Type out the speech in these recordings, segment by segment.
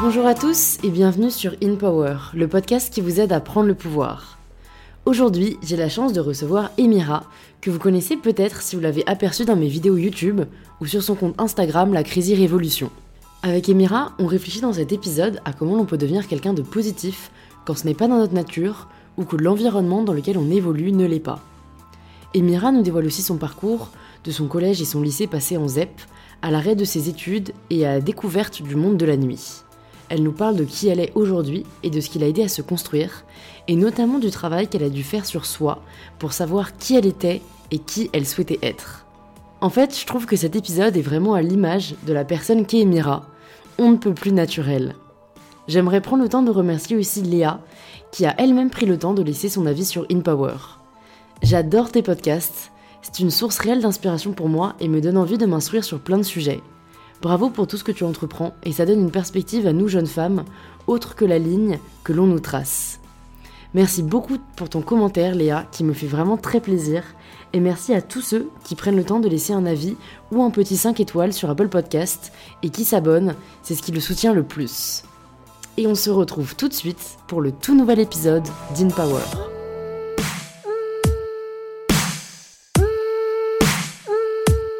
Bonjour à tous et bienvenue sur In Power, le podcast qui vous aide à prendre le pouvoir. Aujourd'hui, j'ai la chance de recevoir Emira, que vous connaissez peut-être si vous l'avez aperçue dans mes vidéos YouTube ou sur son compte Instagram La Crazy Révolution. Avec Emira, on réfléchit dans cet épisode à comment l'on peut devenir quelqu'un de positif quand ce n'est pas dans notre nature ou que l'environnement dans lequel on évolue ne l'est pas. Emira nous dévoile aussi son parcours, de son collège et son lycée passé en ZEP, à l'arrêt de ses études et à la découverte du monde de la nuit. Elle nous parle de qui elle est aujourd'hui et de ce qui l'a aidé à se construire, et notamment du travail qu'elle a dû faire sur soi pour savoir qui elle était et qui elle souhaitait être. En fait, je trouve que cet épisode est vraiment à l'image de la personne qu'est Emira, on ne peut plus naturelle. J'aimerais prendre le temps de remercier aussi Léa, qui a elle-même pris le temps de laisser son avis sur InPower. J'adore tes podcasts, c'est une source réelle d'inspiration pour moi et me donne envie de m'instruire sur plein de sujets. Bravo pour tout ce que tu entreprends et ça donne une perspective à nous jeunes femmes, autre que la ligne que l'on nous trace. Merci beaucoup pour ton commentaire Léa qui me fait vraiment très plaisir et merci à tous ceux qui prennent le temps de laisser un avis ou un petit 5 étoiles sur Apple Podcast et qui s'abonnent, c'est ce qui le soutient le plus. Et on se retrouve tout de suite pour le tout nouvel épisode d'InPower.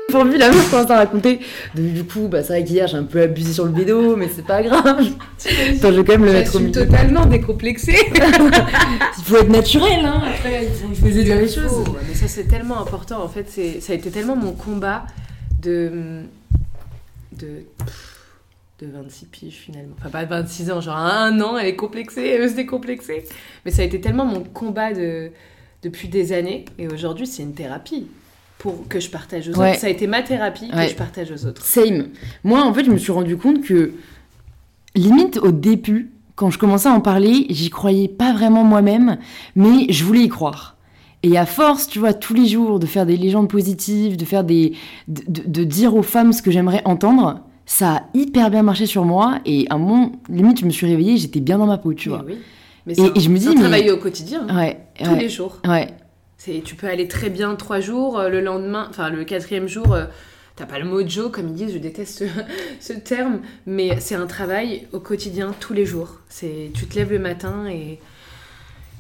Vu la meuf commence à raconter. du coup, bah, c'est vrai qu'hier j'ai un peu abusé sur le bédo, mais c'est pas grave. Attends, je vais quand même le mettre au milieu. totalement décomplexée. il faut être naturel, hein. Après, il faut dire les choses. mais ça, c'est tellement important. En fait, ça a été tellement mon combat de. de. de 26 piges finalement. Enfin, pas 26 ans, genre un an, elle est complexée, elle veut se décomplexer. Mais ça a été tellement mon combat de, depuis des années. Et aujourd'hui, c'est une thérapie pour que je partage aux autres. Ça a été ma thérapie que je partage aux autres. Same. Moi, en fait, je me suis rendu compte que, limite au début, quand je commençais à en parler, j'y croyais pas vraiment moi-même, mais je voulais y croire. Et à force, tu vois, tous les jours, de faire des légendes positives, de faire des, de, dire aux femmes ce que j'aimerais entendre, ça a hyper bien marché sur moi. Et à un moment, limite, je me suis réveillée, j'étais bien dans ma peau, tu vois. Oui. Mais et, je me dis, mais... au quotidien, hein. ouais, tous les jours. Ouais. C'est, tu peux aller très bien trois jours, euh, le lendemain, enfin le quatrième jour, euh, t'as pas le mojo, comme ils disent, je déteste ce, terme, mais c'est un travail au quotidien, tous les jours. C'est, tu te lèves le matin et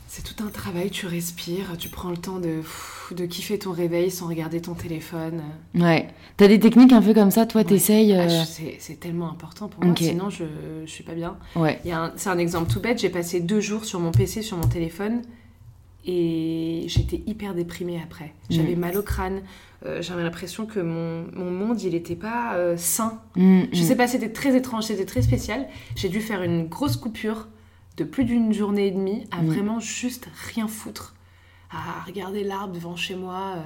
c'est tout un travail, tu respires, tu prends le temps de, de kiffer ton réveil sans regarder ton téléphone. Ouais. T'as des techniques un peu comme ça, toi, t'essayes ah, euh, c'est, tellement important pour moi, sinon je, je suis pas bien. Ouais. c'est un exemple tout bête, j'ai passé deux jours sur mon PC, sur mon téléphone, et j'étais hyper déprimée après. J'avais mm. mal au crâne. Euh, j'avais l'impression que mon, mon, monde, il n'était pas euh, sain. Mm, Je sais mm. pas, c'était très étrange, c'était très spécial. J'ai dû faire une grosse coupure de plus d'une journée et demie à vraiment juste rien foutre. À regarder l'arbre devant chez moi. Euh,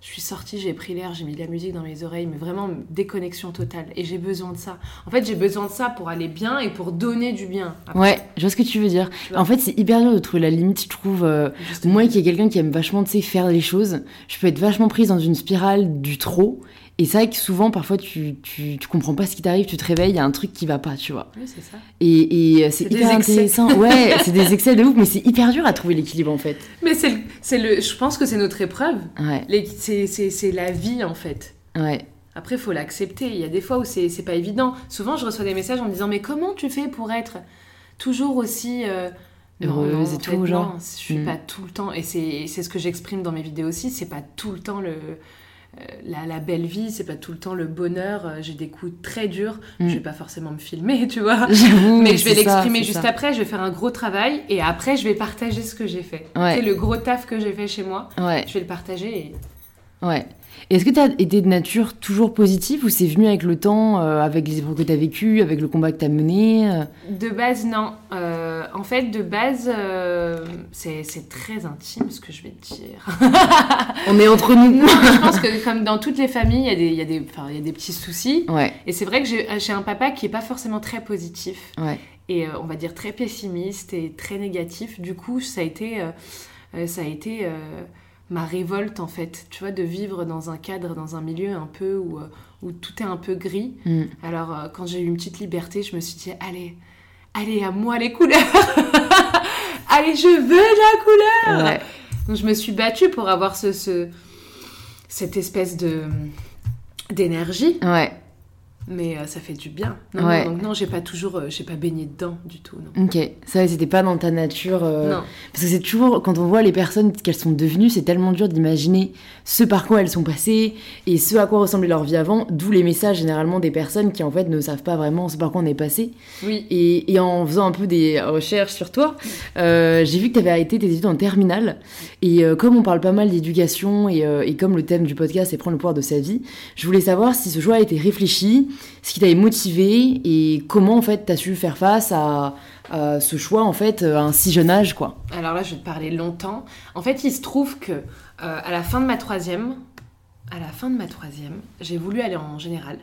je suis sortie, j'ai pris l'air, j'ai mis de la musique dans mes oreilles, mais vraiment déconnexion totale. Et j'ai besoin de ça. En fait, j'ai besoin de ça pour aller bien et pour donner du bien. Ouais, je vois ce que tu veux dire. en fait, c'est hyper dur de trouver la limite, je trouve. Euh, moi qui est quelqu'un qui aime vachement, tu sais, faire les choses, je peux être vachement prise dans une spirale du trop. Et c'est vrai que souvent, parfois, tu, tu, tu comprends pas ce qui t'arrive, tu te réveilles, il y a un truc qui va pas, tu vois. Oui, c'est ça. Et, et euh, c'est hyper intéressant. ouais, c'est des excès de ouf, mais c'est hyper dur à trouver l'équilibre, en fait. Mais c'est le, le, je pense que c'est notre épreuve. Ouais. C'est la vie, en fait. Ouais. Après, il faut l'accepter. Il y a des fois où c'est pas évident. Souvent, je reçois des messages en me disant Mais comment tu fais pour être toujours aussi. Euh, heureuse et tout, genre. je suis mm. pas tout le temps. Et c'est ce que j'exprime dans mes vidéos aussi. C'est pas tout le temps le euh, la, belle vie, c'est pas tout le temps le bonheur. Euh, j'ai des coups très durs. Je mm. vais pas forcément me filmer, tu vois. Mais je vais l'exprimer juste après. Je vais faire un gros travail et après, je vais partager ce que j'ai fait. C'est le gros taf que j'ai fait chez moi. Je vais le partager. Et... Ouais. Est-ce que tu as été de nature toujours positive ou c'est venu avec le temps, euh, avec les épreuves que tu as vécues, avec le combat que tu as mené euh De base, non. Euh, en fait, de base, c'est très intime ce que je vais te dire. On est entre nous. je pense que comme dans toutes les familles, il y, a des, y, y a des petits soucis. Ouais. Et c'est vrai que j'ai un papa qui est pas forcément très positif. Ouais. Et on va dire très pessimiste et très négatif. Du coup, ça a été... ça a été ma révolte en fait, tu vois, de vivre dans un cadre, dans un milieu un peu où, euh, où tout est un peu gris. Mm. Alors euh, quand j'ai eu une petite liberté, je me suis dit, allez, allez, à moi les couleurs Allez, je veux de la couleur Donc je me suis battue pour avoir ce, ce cette espèce de d'énergie. Ouais. Mais euh, ça fait du bien. Non, Ouais. non, donc non, j'ai pas toujours, euh, j'ai pas baigné dedans du tout. Non. Ok, ça c'était pas dans ta nature. euh, Non. Parce que c'est toujours, quand on voit les personnes qu'elles sont devenues, c'est tellement dur d'imaginer ce par quoi elles sont passées et ce à quoi ressemblait leur vie avant, d'où les messages généralement des personnes qui en fait ne savent pas vraiment ce par quoi on est passé. Oui. Et, et en faisant un peu des recherches sur toi, j'ai vu que tu avais arrêté tes études en terminale. Et comme on parle pas mal d'éducation et, et comme le thème du podcast est prendre le pouvoir de sa vie, je voulais savoir si ce choix a été réfléchi, ce qui t'avait motivé et comment en fait tu as su faire face à, à ce choix en fait à un si jeune âge quoi. Alors là, je vais te parler longtemps. En fait, il se trouve que euh, à la fin de ma troisième, à la fin de ma troisième, j'ai voulu aller en général.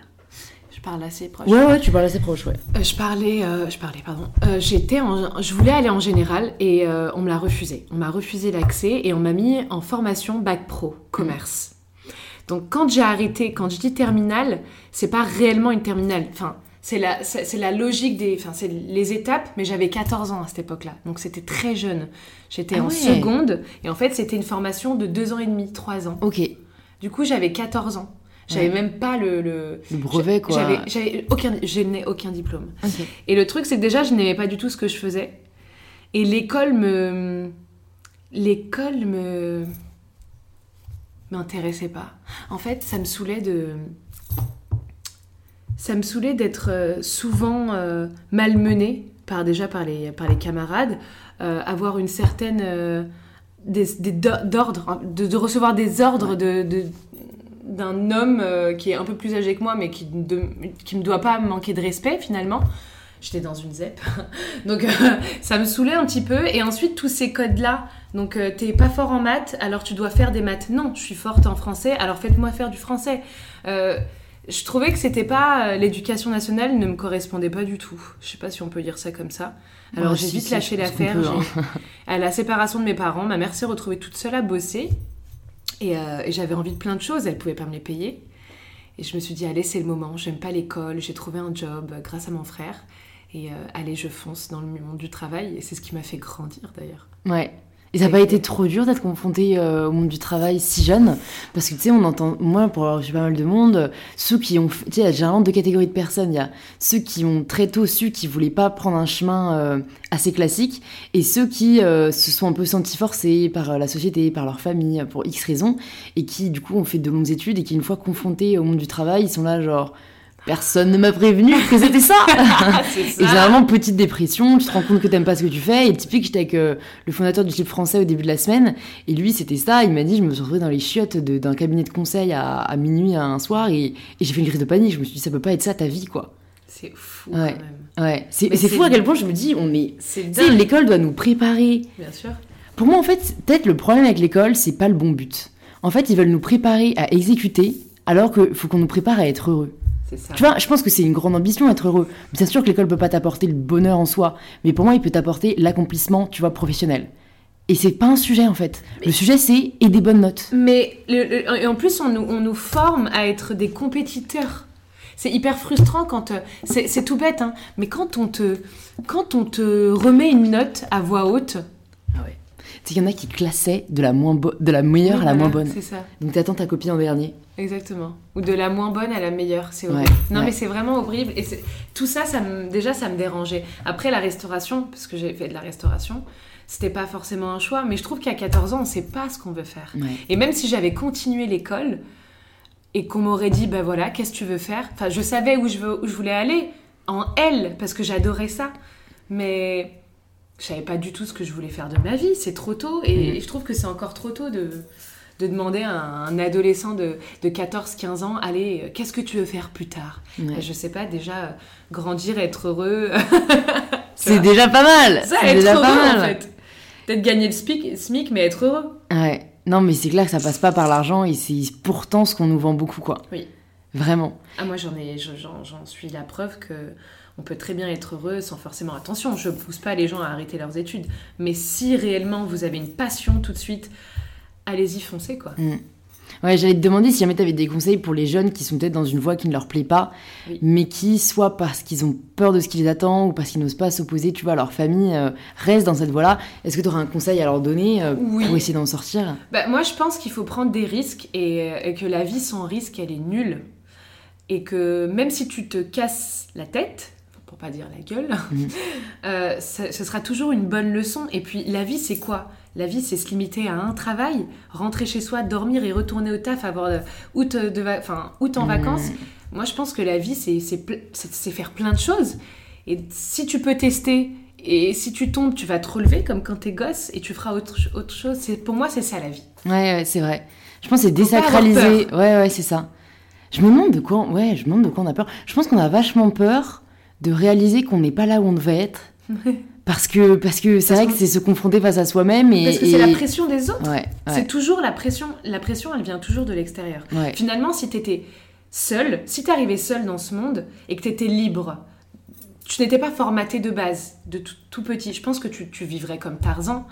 Je parle assez proche. Ouais ouais, tu parles assez proche ouais. Euh, je parlais, euh, je parlais, pardon. Euh, j'étais, je voulais aller en général et on me l'a refusé. On m'a refusé l'accès et on m'a mis en formation bac pro commerce. Donc quand j'ai arrêté, quand je dis terminale, c'est pas réellement une terminale. Enfin, c'est la, c'est la logique des, enfin c'est les étapes. Mais j'avais 14 ans à cette époque-là, donc c'était très jeune. J'étais Ah en ouais. seconde et en fait c'était une formation de deux ans et demi, trois ans. Ok, Du coup j'avais 14 ans. J'avais Ouais. même pas le, le... le brevet quoi. J'avais, aucun, je n'ai aucun diplôme. Et le truc, c'est que déjà, je n'aimais pas du tout ce que je faisais. Et l'école me. L'école me. M'intéressait pas. En fait, ça me saoulait de. Ça me saoulait d'être euh, souvent euh, malmenée, par, déjà par les, par les camarades, euh, avoir une certaine. euh, des, des do- d'ordre, hein, de, de recevoir des ordres de. de- d'un homme qui est un peu plus âgé que moi mais qui ne qui me doit pas manquer de respect finalement j'étais dans une ZEP. Donc euh, ça me saoulait un petit peu. Et ensuite tous ces codes là donc euh, t'es pas fort en maths alors tu dois faire des maths. Non je suis forte en français alors faites-moi faire du français. Euh, je trouvais que c'était pas l'éducation nationale ne me correspondait pas du tout. Je sais pas si on peut dire ça comme ça. Alors Ouais, j'ai si, vite lâché l'affaire. hein. à la séparation de mes parents ma mère s'est retrouvée toute seule à bosser. Et, et j'avais envie de plein de choses elle pouvait pas me les payer. Et je me suis dit, allez, c'est le moment, j'aime pas l'école, j'ai trouvé un job grâce à mon frère. Et euh, allez, je fonce dans le monde du travail. Et c'est ce qui m'a fait grandir d'ailleurs. Ouais. Et ça n'a pas été trop dur d'être confronté euh, au monde du travail si jeune? Parce que tu sais, on entend, moi, pour avoir vu pas mal de monde, ceux qui ont. Tu sais, il y a généralement deux catégories de personnes. Il y a ceux qui ont très tôt su qu'ils voulaient pas prendre un chemin euh, assez classique, et ceux qui euh, se sont un peu sentis forcés par la société, par leur famille, pour X raisons, et qui, du coup, ont fait de longues études, et qui, une fois confrontés au monde du travail, ils sont là, genre. Personne ne m'a prévenu que c'était ça c'est Et généralement, petite dépression, tu te rends compte que t'aimes pas ce que tu fais. Et typique, j'étais avec euh, le fondateur du clip français au début de la semaine. Et lui, c'était ça. Il m'a dit, je me suis retrouvée dans les chiottes d'un cabinet de conseil à, à minuit un soir. Et, et j'ai fait une crise de panique. Je me suis dit, ça peut pas être ça ta vie, quoi. C'est fou Ouais. quand même. Ouais. C'est fou à quel point je me dis, on est. C'est l'école doit nous préparer. bien sûr. Pour moi, en fait, peut-être le problème avec l'école, c'est pas le bon but. En fait, ils veulent nous préparer à exécuter, alors qu'il faut qu'on nous prépare à être heureux. Ça. Tu vois, je pense que c'est une grande ambition être heureux. Bien sûr que l'école peut pas t'apporter le bonheur en soi, mais pour moi, il peut t'apporter l'accomplissement, tu vois, professionnel. Et c'est pas un sujet en fait. Le sujet c'est et des bonnes notes. Mais le- le- et en plus, on nous, on nous forme à être des compétiteurs. C'est hyper frustrant quand. euh, C'est c'est tout bête, hein, mais quand on, te, quand on te remet une note à voix haute. Qu'il y en a qui classaient de la, moins de la meilleure à la Voilà, moins bonne. C'est ça. Donc t'attends ta copie en dernier. Exactement. Ou de la moins bonne à la meilleure, c'est horrible. Ouais, non ouais. mais c'est vraiment horrible. Et c'est- tout ça, ça me, déjà, ça me dérangeait. Après la restauration, parce que j'ai fait de la restauration, c'était pas forcément un choix. Mais je trouve qu'à 14 ans, on sait pas ce qu'on veut faire. Ouais. Et même si j'avais continué l'école et qu'on m'aurait dit, ben voilà, qu'est-ce que tu veux faire? Enfin, je savais où je, veux, où je voulais aller, en L, parce que j'adorais ça. Mais je savais pas du tout ce que je voulais faire de ma vie. C'est trop tôt. Et, et je trouve que c'est encore trop tôt de, de demander à un adolescent de, de 14-15 ans, allez, euh, qu'est-ce que tu veux faire plus tard? Ouais. Je sais pas, déjà, euh, grandir, être heureux. C'est déjà pas mal. ça, C'est déjà heureux, pas en mal. fait. Peut-être gagner le SMIC, SMIC, mais être heureux. Ouais. Non mais c'est clair que ça passe pas par l'argent et c'est pourtant ce qu'on nous vend beaucoup quoi. Oui. Vraiment. Ah, moi, ai, j'en suis la preuve que on peut très bien être heureux sans forcément attention. Je pousse pas les gens à arrêter leurs études, mais si réellement vous avez une passion tout de suite, allez-y, foncez quoi. Ouais, j'allais te demander si jamais t'avais des conseils pour les jeunes qui sont peut-être dans une voie qui ne leur plaît pas, Oui. mais qui, soit parce qu'ils ont peur de ce qui les attend ou parce qu'ils n'osent pas s'opposer, tu vois, à leur famille, euh, restent dans cette voie-là. Est-ce que tu aurais un conseil à leur donner euh, Oui. pour essayer d'en sortir? Bah, moi, je pense qu'il faut prendre des risques et, euh, et que la vie sans risque, elle est nulle. et que même si tu te casses la tête, pour pas dire la gueule, Mhm. euh, ce ce sera toujours une bonne leçon. Et puis la vie, c'est quoi? La vie, c'est se limiter à un travail, rentrer chez soi, dormir et retourner au taf, avoir de, août, de, enfin, août en Mhm. vacances. Moi, je pense que la vie, c'est faire plein de choses. Et si tu peux tester, et si tu tombes, tu vas te relever comme quand t'es gosse, et tu feras autre, autre chose. Pour moi, c'est ça la vie. Ouais, ouais, c'est vrai. Je pense que c'est désacraliser. Ouais, ouais, c'est ça. Je me demande de quoi, ouais, je me demande de quoi on a peur. Je pense qu'on a vachement peur de réaliser qu'on n'est pas là où on devait être. Parce que parce que c'est vrai que c'est se confronter face à soi-même et. Parce que c'est la pression des autres. Ouais, C'est toujours la pression. La pression, elle vient toujours de l'extérieur. ouais. Finalement, si t'étais seul, si t'arrivais seul dans ce monde et que t'étais libre, tu n'étais pas formaté de base, de tout, tout petit. Je pense que tu, tu vivrais comme Tarzan.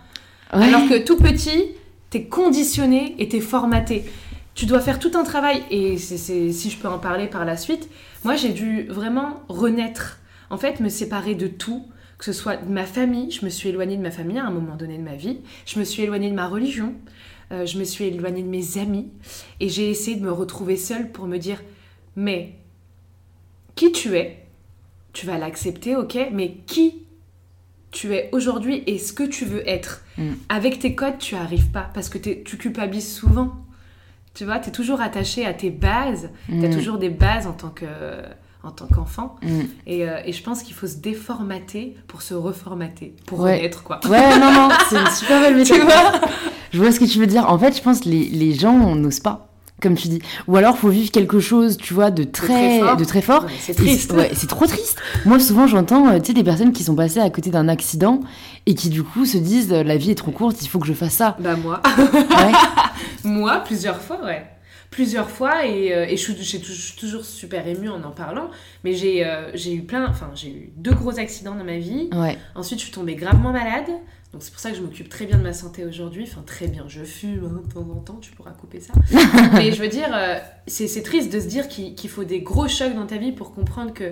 Alors que tout petit, t'es conditionné et t'es formaté. Tu dois faire tout un travail, et si je peux en parler par la suite, moi j'ai dû vraiment renaître. En fait, me séparer de tout, que ce soit de ma famille, je me suis éloignée de ma famille à un moment donné de ma vie, je me suis éloignée de ma religion, euh, je me suis éloignée de mes amis, et j'ai essayé de me retrouver seule pour me dire, mais qui tu es, tu vas l'accepter, ok, mais qui tu es aujourd'hui et ce que tu veux être? Mm. Avec tes codes, tu arrives pas parce que tu culpabilises souvent. Tu vois, tu es toujours attaché à tes bases. Tu as Mm. toujours des bases en tant que en tant qu'enfant. Mm. Et, euh, et je pense qu'il faut se déformater pour se reformater, pour Ouais. renaître, quoi. Ouais, non, non, c'est une super belle Tu métaphore. vois Je vois ce que tu veux dire. En fait, je pense que les, les gens n'osent pas, comme tu dis. Ou alors, faut vivre quelque chose, tu vois, de très, de très fort. Ouais, C'est triste. Ouais, c'est trop triste. Moi, souvent, j'entends, euh, tu sais, des personnes qui sont passées à côté d'un accident et qui, du coup, se disent, euh, la vie est trop courte, il faut que je fasse ça. Bah moi, Ouais. moi plusieurs fois, ouais. Plusieurs fois et, euh, et je, suis, toujours super émue en en parlant. Mais j'ai euh, j'ai eu plein, enfin j'ai eu deux gros accidents dans ma vie. Ouais. Ensuite, je suis tombée gravement malade. Donc, c'est pour ça que je m'occupe très bien de ma santé aujourd'hui. Enfin, très bien. Je fume hein, de temps en temps, tu pourras couper ça. Mais je veux dire, euh, c'est triste de se dire qu'il faut des gros chocs dans ta vie pour comprendre que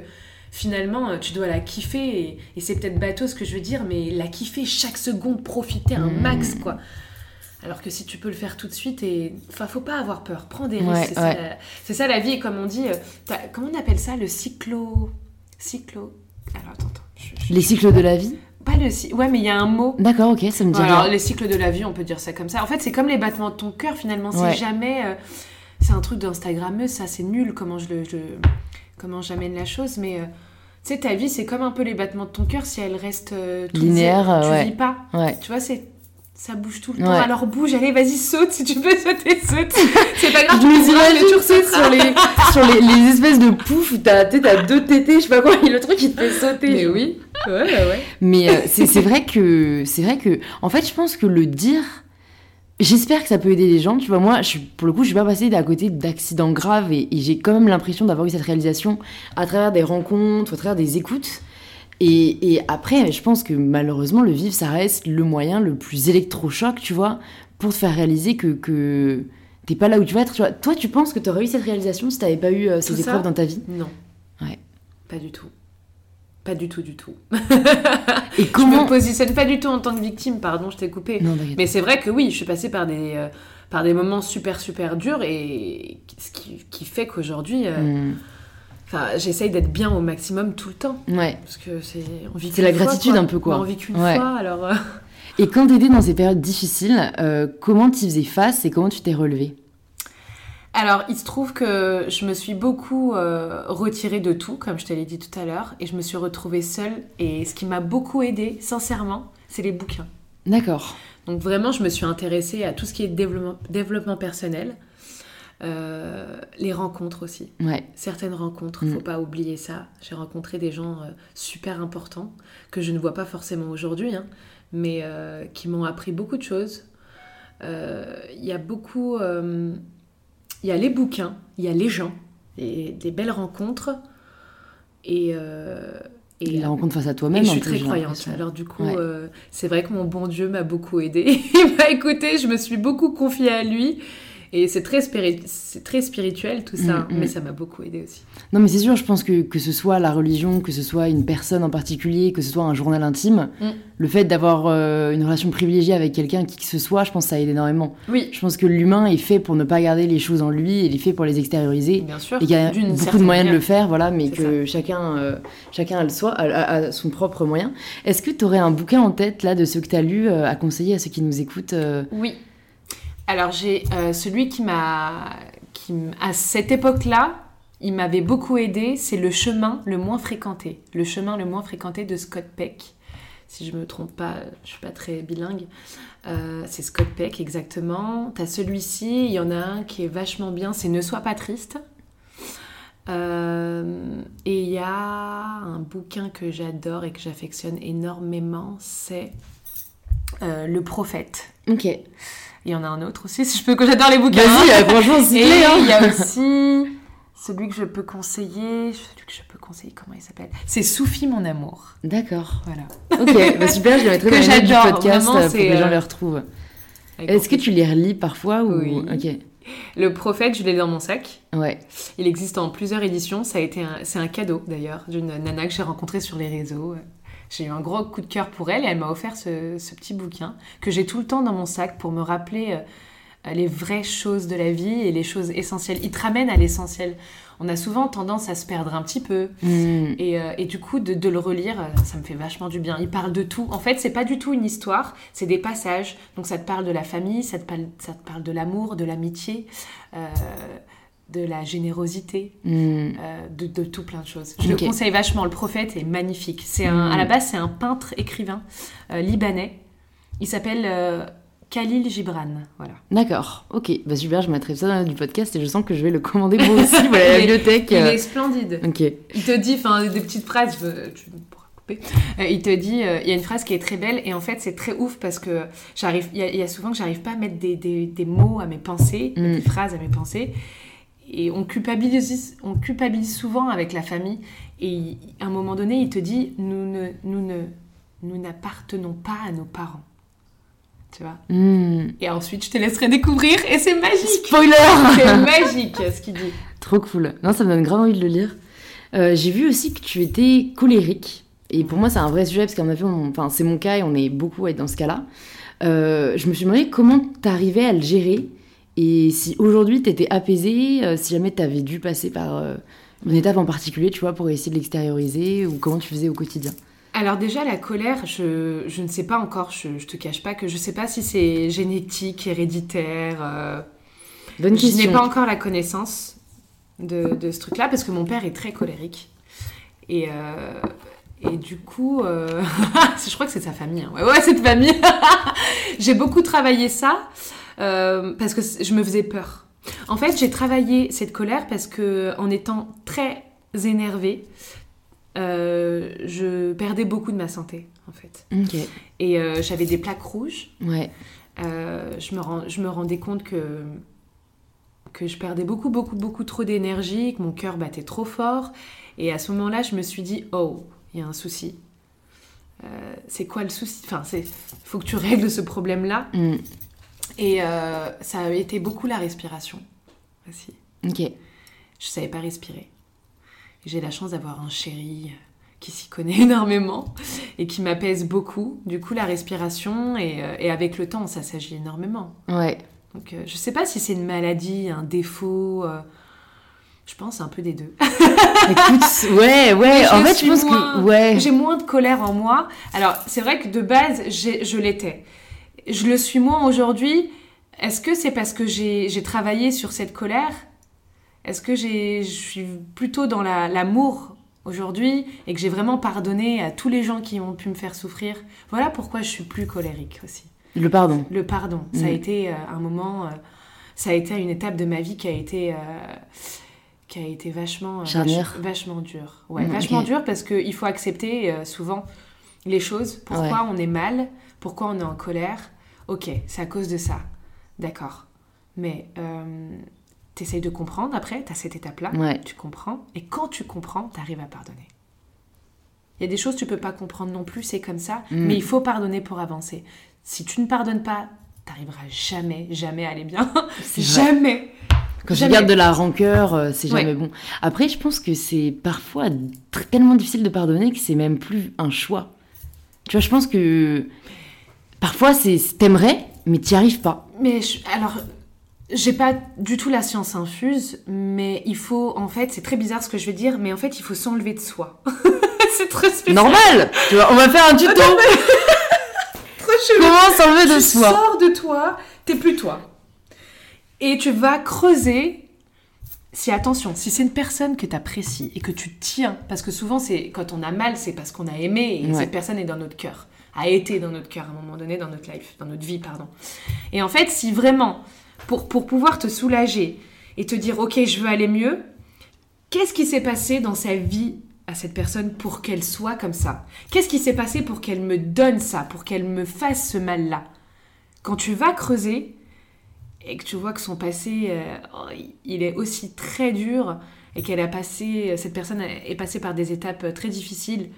finalement, euh, tu dois la kiffer. Et, et c'est peut-être bateau ce que je veux dire, mais la kiffer chaque seconde, profiter un Mmh. max, quoi. Alors que si tu peux le faire tout de suite, et enfin, faut pas avoir peur, prends des risques. Ouais, c'est ça, ouais. la- c'est ça la vie. Et comme on dit, euh, comment on appelle ça Le cyclo. Cyclo? Alors, attends, attends. je- je- Les cycles de la vie? Pas le cy- Ouais, mais il y a un mot. D'accord, ok, ça me dit Alors, rien. les cycles de la vie, on peut dire ça comme ça. En fait, c'est comme les battements de ton cœur, finalement. C'est Ouais. jamais. euh, c'est un truc d'Instagrammeuse, ça, c'est nul comment je le. je- comment j'amène la chose, mais. euh, tu sais, ta vie, c'est comme un peu les battements de ton cœur si elle reste euh, Linéaire, zé- euh, tu ouais. vis pas. Tu vois, c'est. Ça bouge tout le temps. Ouais. Alors bouge, allez, vas-y, saute. Si tu peux sauter, saute. C'est pas grave, Je tu me imagine, tu ressauteras. sur les, sur les, les espèces de poufs où t'as deux tétés, je sais pas quoi, et le truc il te fait sauter. Mais genre. oui, ouais, ouais, ouais. Mais euh, c'est c'est vrai que c'est vrai que en fait je pense que le dire j'espère que ça peut aider les gens tu vois moi je suis pour le coup je suis pas passée à côté d'accidents graves et, et j'ai quand même l'impression d'avoir eu cette réalisation à travers des rencontres à travers des écoutes et, et après je pense que malheureusement le vivre ça reste le moyen le plus électrochoc tu vois pour te faire réaliser que, que t'es pas là où tu vas être tu vois toi tu penses que t'aurais eu cette réalisation si t'avais pas eu euh, ces Tout ça épreuves dans ta vie? Non. Ouais. Pas du tout. Pas du tout, du tout. et Je me comment positionne pas du tout en tant que victime, pardon, je t'ai coupé. non. Mais c'est vrai que oui, je suis passée par des, euh, par des moments super, super durs et ce qui, qui fait qu'aujourd'hui, euh, Hmm, enfin, j'essaye d'être bien au maximum tout le temps. ouais Parce que c'est. on vit C'est la fois, gratitude un peu, quoi. On vit qu'une Ouais. fois, alors. euh, Et quand t'étais dans ces périodes difficiles, euh, comment tu faisais face et comment tu t'es relevé Alors, il se trouve que je me suis beaucoup euh, retirée de tout, comme je te l'ai dit tout à l'heure, et je me suis retrouvée seule. Et ce qui m'a beaucoup aidée, sincèrement, c'est les bouquins. D'accord. Donc vraiment, je me suis intéressée à tout ce qui est développement, développement personnel, Euh, les rencontres aussi. Ouais. Certaines rencontres, Mm. faut pas oublier ça. J'ai rencontré des gens euh, super importants que je ne vois pas forcément aujourd'hui, hein, mais euh, qui m'ont appris beaucoup de choses. Il y a beaucoup, il y a les bouquins, il y a les gens, et des belles rencontres, et Et la rencontre face à toi-même. je suis très croyante. Alors du coup, Ouais. euh, c'est vrai que mon bon Dieu m'a beaucoup aidée. Il m'a écouté, je me suis beaucoup confiée à lui. Et c'est très, spiri- c'est très spirituel tout ça, Mm, mm. mais ça m'a beaucoup aidé aussi. Non, mais c'est sûr, je pense que que ce soit la religion, que ce soit une personne en particulier, que ce soit un journal intime, Mm. le fait d'avoir euh, une relation privilégiée avec quelqu'un, qui que ce soit, je pense que ça aide énormément. Oui, Je pense que l'humain est fait pour ne pas garder les choses en lui, il est fait pour les extérioriser. bien sûr. Et qu'il y a beaucoup de moyens de le faire, voilà, mais que chacun, euh, chacun a, le soi, a, a- a son propre moyen. Est-ce que tu aurais un bouquin en tête, là, de ceux que tu as lus, euh, à conseiller à ceux qui nous écoutent Oui. Alors j'ai euh, celui qui m'a, qui à cette époque-là, il m'avait beaucoup aidé. C'est le chemin le moins fréquenté, le chemin le moins fréquenté de Scott Peck. Si je me trompe pas, je suis pas très bilingue. Euh, c'est Scott Peck exactement. T'as celui-ci, il y en a un qui est vachement bien. C'est Ne sois pas triste. Euh, et il y a un bouquin que j'adore et que j'affectionne énormément, c'est Le Prophète. Ok. Il y en a un autre aussi, si je peux, que j'adore les bouquins. Vas-y, euh, franchement, plaît, hein. il y a aussi celui que je peux conseiller, celui que je peux conseiller, comment il s'appelle? C'est Soufi mon amour. D'accord. Voilà. Ok, bah super, je le mettrai dans les notes du podcast vraiment, pour que c'est, les gens euh, les retrouvent. Est-ce que tu les relis parfois ou... Oui. Ok, Le prophète, je l'ai dans mon sac. ouais. Il existe en plusieurs éditions. Ça a été. C'est un cadeau d'ailleurs d'une nana que j'ai rencontrée sur les réseaux. J'ai eu un gros coup de cœur pour elle et elle m'a offert ce, ce petit bouquin que j'ai tout le temps dans mon sac pour me rappeler euh, les vraies choses de la vie et les choses essentielles. Il te ramène à l'essentiel. On a souvent tendance à se perdre un petit peu. Hmm. Et, euh, et du coup, de, de le relire, euh, ça me fait vachement du bien. Il parle de tout. En fait, c'est pas du tout une histoire, c'est des passages. Donc, ça te parle de la famille, ça te parle, ça te parle de l'amour, de l'amitié, euh, de la générosité, Hmm. euh, de, de tout plein de choses. Je le conseille vachement. Le prophète est magnifique. C'est un, Mm. à la base, c'est un peintre écrivain euh, libanais. Il s'appelle euh, Khalil Gibran. Voilà. D'accord, ok. Bah super, je mettrai ça dans du podcast et je sens que je vais le commander moi aussi voilà, la Il est- bibliothèque. Il est splendide. Ok. Il te dit, enfin, des petites phrases, je- tu pourras couper. Euh, il te dit, euh, il y a une phrase qui est très belle, et en fait, c'est très ouf parce que j'arrive, il y, a- il y a souvent que j'arrive pas à mettre des, des- des mots à mes pensées, Mm. des phrases à mes pensées, et on culpabilise, on culpabilise souvent avec la famille, et à un moment donné, il te dit, nous ne, nous ne, nous n'appartenons pas à nos parents. Tu vois? Hmm. Et ensuite, je te laisserai découvrir, et c'est magique Spoiler C'est magique, ce qu'il dit. Trop cool. Non, ça me donne grave envie de le lire. Euh, J'ai vu aussi que tu étais colérique. Et pour moi, c'est un vrai sujet parce qu'en effet, enfin, c'est mon cas et on est beaucoup à être dans ce cas-là. Euh, je me suis demandé comment t'arrivais à le gérer et si aujourd'hui t'étais apaisée, euh, si jamais t'avais dû passer par euh, une étape en particulier, tu vois, pour essayer de l'extérioriser ou comment tu faisais au quotidien? Alors déjà la colère, je, je ne sais pas encore, je, je te cache pas que je sais pas si c'est génétique, héréditaire. euh, Bonne je n'ai question. pas encore la connaissance de, de ce truc-là parce que mon père est très colérique. Et, euh, et du coup, euh, je crois que c'est sa famille. hein. Ouais, ouais, c'est de famille. j'ai beaucoup travaillé ça euh, parce que je me faisais peur. En fait, j'ai travaillé cette colère parce que en étant très énervée, euh, je perdais beaucoup de ma santé, en fait. Et euh, j'avais des plaques rouges. Ouais. Euh, je, me rends- je me rendais compte que, que je perdais beaucoup, beaucoup, beaucoup trop d'énergie, que mon cœur battait trop fort. Et à ce moment-là, je me suis dit, oh, il y a un souci. C'est quoi le souci? Enfin, il faut que tu règles ce problème-là. Hmm. Et euh, ça a été beaucoup la respiration aussi. Ok. Je savais pas respirer. J'ai la chance d'avoir un chéri qui s'y connaît énormément et qui m'apaise beaucoup. Du coup, la respiration et, euh, et avec le temps, ça s'agit énormément. Ouais. Donc, euh, je sais pas si c'est une maladie, un défaut. euh, je pense un peu des deux. Écoute, ouais, ouais. En fait, je pense moins- que. Ouais. J'ai moins de colère en moi. Alors, c'est vrai que de base, je l'étais. Je le suis moins aujourd'hui. Est-ce que c'est parce que j'ai travaillé sur cette colère? Est-ce que je suis plutôt dans la- l'amour aujourd'hui et que j'ai vraiment pardonné à tous les gens qui ont pu me faire souffrir? Voilà pourquoi je suis plus colérique aussi. Le pardon. Le pardon, ça a Mm. été euh, un moment, euh, ça a été une étape de ma vie qui a été, euh, qui a été vachement, vach- vachement dure. Ouais, Mm, vachement ok. dur parce qu'il faut accepter souvent les choses. Pourquoi on est mal, pourquoi on est en colère? Ok, c'est à cause de ça. D'accord. Mais euh, t'essayes de comprendre après, t'as cette étape-là, Ouais. tu comprends, et quand tu comprends, t'arrives à pardonner. Il y a des choses que tu peux pas comprendre non plus, c'est comme ça, Mm. mais il faut pardonner pour avancer. Si tu ne pardonnes pas, t'arriveras jamais, jamais à aller bien. jamais. Quand Jamais. tu gardes de la rancœur, euh, c'est Ouais. jamais bon. Après, je pense que c'est parfois tellement difficile de pardonner que c'est même plus un choix. Tu vois, je pense que parfois, c'est t'aimerais, mais t'y arrives pas. Mais je- alors, j'ai pas du tout la science infuse, mais il faut, en fait, c'est très bizarre ce que je vais dire, mais en fait, il faut s'enlever de soi. c'est très spécial. Normal Tu vois, on va faire un tuto Trop chelou. Comment s'enlever de tu soi? sors de toi, t'es plus toi. Et tu vas creuser. Si attention, si c'est une personne que tu apprécies et que tu tiens, parce que souvent c'est quand on a mal, c'est parce qu'on a aimé et Ouais. cette personne est dans notre cœur, a été dans notre cœur à un moment donné dans notre life, dans notre vie, pardon. Et en fait, si vraiment pour pour pouvoir te soulager et te dire ok, je veux aller mieux, qu'est-ce qui s'est passé dans sa vie à cette personne pour qu'elle soit comme ça? Qu'est-ce qui s'est passé pour qu'elle me donne ça, pour qu'elle me fasse ce mal-là? Quand tu vas creuser et que tu vois que son passé, euh, il est aussi très dur et qu'elle a passé, cette personne est passée par des étapes très difficiles,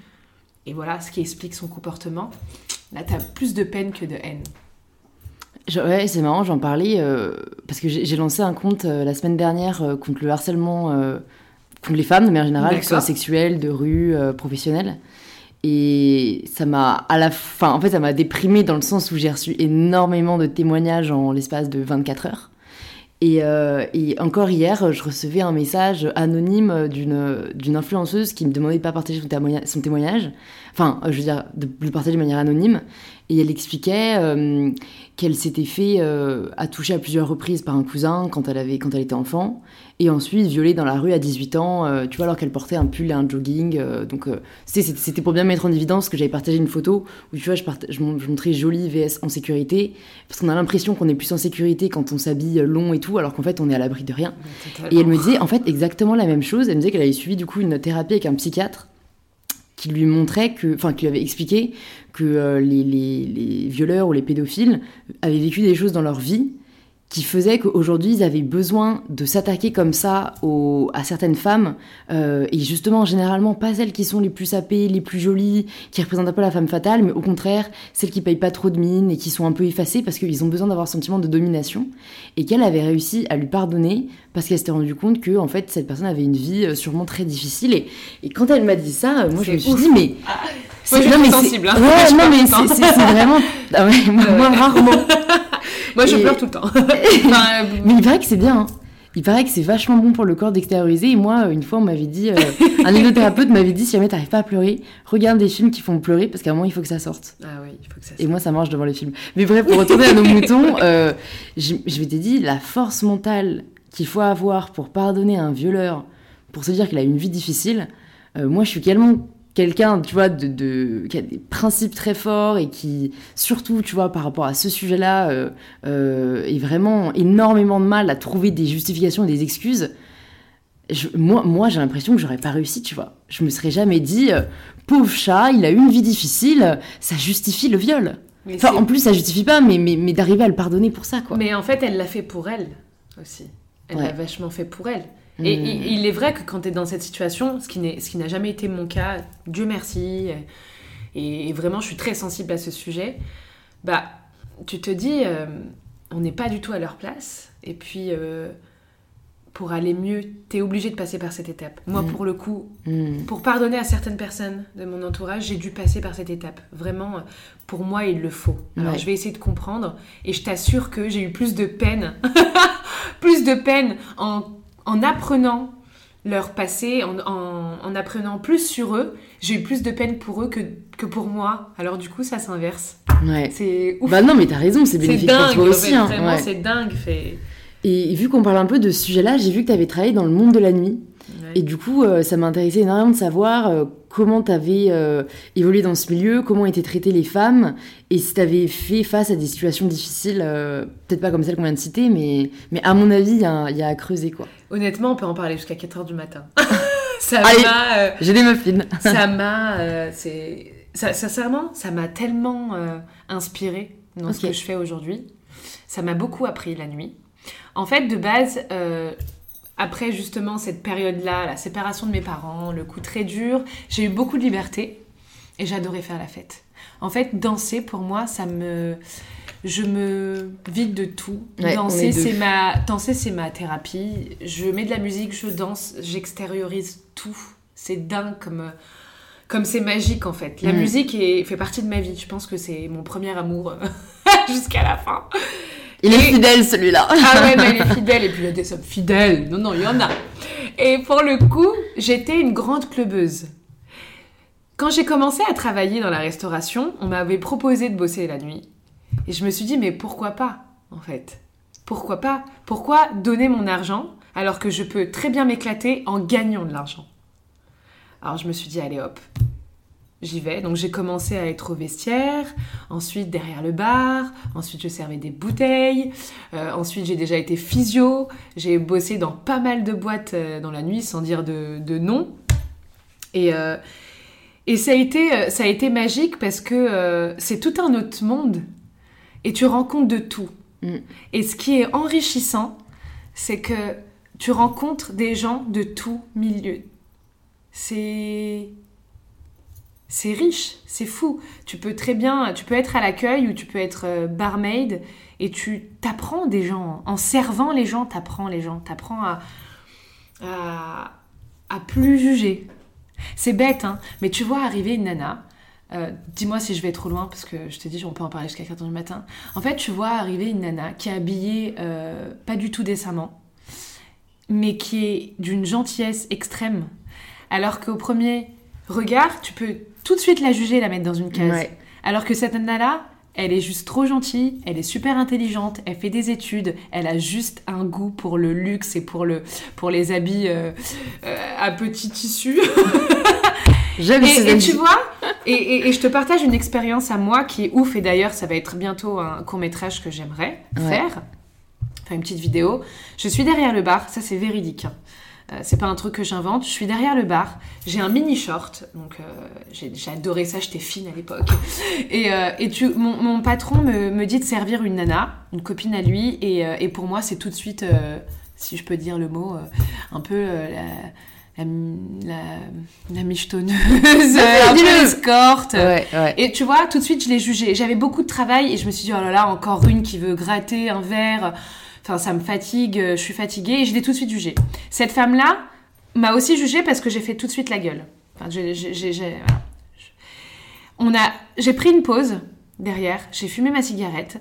et voilà ce qui explique son comportement, là, t'as plus de peine que de haine. Je- Ouais, c'est marrant, j'en parlais euh, parce que j'ai lancé un compte euh, la semaine dernière euh, contre le harcèlement contre les femmes de manière générale, que ce soit sexuel, de rue, professionnel. Et ça m'a, à la fin, en fait, ça m'a déprimée dans le sens où j'ai reçu énormément de témoignages en l'espace de 24 heures. Et, euh, et encore hier, je recevais un message anonyme d'une influenceuse qui me demandait de pas partager son, témoigna- son témoignage. Enfin, euh, je veux dire, de le partager de manière anonyme. Et elle expliquait euh, qu'elle s'était fait euh, attoucher à plusieurs reprises par un cousin quand elle, avait, quand elle était enfant. Et ensuite violée dans la rue à 18 ans, euh, tu vois, alors qu'elle portait un pull et un jogging. euh, donc, euh, c'était pour bien mettre en évidence que j'avais partagé une photo où, tu vois, je, je, mon- je montrais jolie VS en sécurité. Parce qu'on a l'impression qu'on est plus en sécurité quand on s'habille long et tout, alors qu'en fait, on est à l'abri de rien. Et elle me disait en fait exactement la même chose. Elle me disait qu'elle avait suivi du coup une thérapie avec un psychiatre qui lui montrait que, enfin, qui lui avait expliqué que euh, les, les- les violeurs ou les pédophiles avaient vécu des choses dans leur vie qui faisaient qu'aujourd'hui ils avaient besoin de s'attaquer comme ça aux- à certaines femmes euh, et justement généralement pas celles qui sont les plus sapées, les plus jolies, qui représentent un peu la femme fatale, mais au contraire celles qui payent pas trop de mine et qui sont un peu effacées parce qu'ils ont besoin d'avoir un sentiment de domination et qu'elle avait réussi à lui pardonner parce qu'elle s'était rendue compte que en fait cette personne avait une vie euh, sûrement très difficile et, et quand elle m'a dit ça euh, moi je me suis ouf. dit mais non, très mais c'est- sensible, hein. ouais non mais c'est vraiment ah ouais, moi, moi, Ouais. rarement Moi, je Et- pleure tout le temps. Enfin, euh, mais il paraît que c'est bien hein. il paraît que c'est vachement bon pour le corps d'extérioriser et moi une fois on m'avait dit euh, un hypnothérapeute m'avait dit si jamais t'arrives pas à pleurer regarde des films qui font pleurer parce qu'à un moment il faut que ça sorte Ah oui, il faut que ça et moi, ça marche devant les films. Mais bref, pour retourner à nos moutons, euh, je, je m'étais dit, la force mentale qu'il faut avoir pour pardonner à un violeur, pour se dire qu'il a une vie difficile, euh, moi, je suis tellement quelqu'un, tu vois, de, de- qui a des principes très forts et qui, surtout, tu vois, par rapport à ce sujet-là, euh, euh, est vraiment énormément de mal à trouver des justifications et des excuses. Je- moi, moi j'ai l'impression que j'aurais pas réussi, tu vois. Je me serais jamais dit, euh, pauvre chat, il a eu une vie difficile, ça justifie le viol. Mais, Enfin, en plus, ça justifie pas, mais, mais, mais d'arriver à le pardonner pour ça, quoi. mais en fait, elle l'a fait pour elle aussi. Elle Ouais. l'a vachement fait pour elle. Et Mm. il, il est vrai que quand tu es dans cette situation, ce qui n'est- ce qui n'a jamais été mon cas, Dieu merci, et, et vraiment je suis très sensible à ce sujet, bah tu te dis, euh, on n'est pas du tout à leur place, et puis euh, pour aller mieux, tu es obligé de passer par cette étape. Moi Mm. pour le coup, Mm. pour pardonner à certaines personnes de mon entourage, j'ai dû passer par cette étape. Vraiment, pour moi, il le faut. Alors, Ouais. je vais essayer de comprendre et je t'assure que j'ai eu plus de peine, plus de peine en, en apprenant leur passé, en, en- en apprenant plus sur eux. J'ai eu plus de peine pour eux que, que pour moi. Alors, du coup, ça s'inverse. Ouais. C'est ouf. Bah non, mais t'as raison, c'est bénéfique pour toi aussi. hein, vraiment, ouais. c'est dingue. Fait... Et vu qu'on parle un peu de ce sujet-là, j'ai vu que t'avais travaillé dans le monde de la nuit. Et du coup, euh, ça m'intéressait énormément de savoir euh, comment t'avais euh, évolué dans ce milieu, comment étaient traitées les femmes, et si t'avais fait face à des situations difficiles, euh, peut-être pas comme celle qu'on vient de citer, mais, mais à mon avis, il y, a y à creuser, quoi. Honnêtement, on peut en parler jusqu'à 4h du matin. ça m'a... J'ai des muffins. ça m'a c'est ça, sincèrement ça m'a tellement inspiré dans ce que je fais aujourd'hui ça m'a beaucoup appris la nuit en fait de base euh, après justement cette période là la séparation de mes parents le coup très dur j'ai eu beaucoup de liberté et j'adorais faire la fête en fait danser pour moi ça me je me vide de tout. Ouais, danser, c'est ma, danser, c'est ma thérapie. Je mets de la musique, je danse, j'extériorise tout. C'est dingue comme, comme c'est magique en fait. La Mm. musique est, fait partie de ma vie. Je pense que c'est mon premier amour jusqu'à la fin. Il est Et- fidèle celui-là. Ah ouais, mais elle est fidèle. Et puis il y a des hommes fidèles. Non, non, il y en a. Et pour le coup, j'étais une grande clubeuse. Quand j'ai commencé à travailler dans la restauration, on m'avait proposé de bosser la nuit. Et je me suis dit, mais pourquoi pas, en fait? Pourquoi pas? Pourquoi donner mon argent alors que je peux très bien m'éclater en gagnant de l'argent? Alors je me suis dit, allez hop, j'y vais. Donc j'ai commencé à être au vestiaire, ensuite derrière le bar, ensuite je servais des bouteilles, euh, ensuite j'ai déjà été physio, j'ai bossé dans pas mal de boîtes euh, dans la nuit sans dire de, de nom. Et, euh, et ça, a été, ça a été magique parce que c'est tout un autre monde et tu rencontres de tout. Mm. Et ce qui est enrichissant, c'est que tu rencontres des gens de tout milieu. C'est c'est riche, c'est fou. Tu peux très bien, tu peux être à l'accueil ou tu peux être euh, barmaid et tu t'apprends des gens. En servant les gens, t'apprends les gens. T'apprends à, à, plus juger. C'est bête, hein, mais tu vois arriver une nana. euh, Dis-moi si je vais trop loin parce que je te dis, on peut en parler jusqu'à 4 h du matin. En fait, tu vois arriver une nana qui est habillée euh, pas du tout décemment, mais qui est d'une gentillesse extrême. Alors qu'au premier regard, tu peux tout de suite la juger et la mettre dans une case. Ouais. Alors que cette nana-là, elle est juste trop gentille, elle est super intelligente, elle fait des études, elle a juste un goût pour le luxe et pour, le, pour les habits euh, euh, à petit tissu. J'aime Et, et tu vois, et, et- et je te partage une expérience à moi qui est ouf, et d'ailleurs, ça va être bientôt un court métrage que j'aimerais Ouais. faire, enfin une petite vidéo. Je suis derrière le bar, ça c'est véridique. hein. Euh, c'est pas un truc que j'invente. Je suis derrière le bar, j'ai un mini short, donc euh, j'ai adoré ça, j'étais fine à l'époque. Et, euh, et tu, mon, mon patron me, me dit de servir une nana, une copine à lui, et, euh, et pour moi c'est tout de suite, si je peux dire le mot, un peu la, la, la, la michetonneuse, un peu. Ouais, ouais. Et tu vois, tout de suite, je l'ai jugée. J'avais beaucoup de travail et je me suis dit, oh là là, encore une qui veut gratter un verre. Enfin, ça me fatigue, je suis fatiguée et je l'ai tout de suite jugée. Cette femme-là m'a aussi jugée parce que j'ai fait tout de suite la gueule. Enfin, j'ai- voilà. On a, j'ai pris une pause derrière, j'ai fumé ma cigarette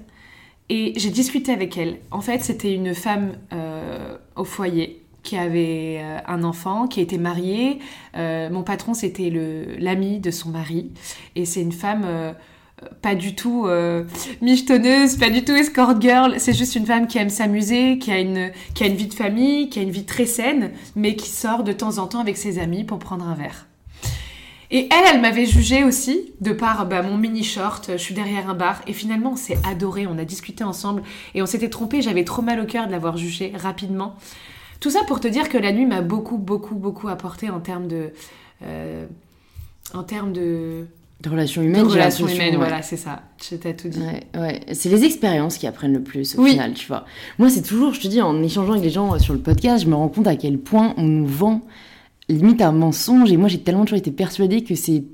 et j'ai discuté avec elle. En fait, c'était une femme euh, au foyer qui avait euh, un enfant, qui était mariée. Euh, mon patron, c'était l'ami de son mari. Et c'est une femme euh, euh, pas du tout euh, michetonneuse, pas du tout escort girl. C'est juste une femme qui aime s'amuser, qui a une qui a une vie de famille, qui a une vie très saine, mais qui sort de temps en temps avec ses amis pour prendre un verre. Et elle, elle m'avait jugée aussi, de par bah, mon mini short, je suis derrière un bar, et finalement on s'est adoré, on a discuté ensemble, et on s'était trompé, j'avais trop mal au cœur de l'avoir jugée rapidement. Tout ça pour te dire que la nuit m'a beaucoup, beaucoup, beaucoup apporté en termes de... euh, en termes de, De relations de humaines, j'ai relations humaines, ouais. voilà, c'est ça. Je t'ai tout dit. Ouais, ouais. C'est les expériences qui apprennent le plus au Oui. final, tu vois. Moi, c'est toujours, je te dis, en échangeant avec les gens euh, sur le podcast, je me rends compte à quel point on nous vend limite un mensonge. Et moi, j'ai tellement toujours été persuadée que c'est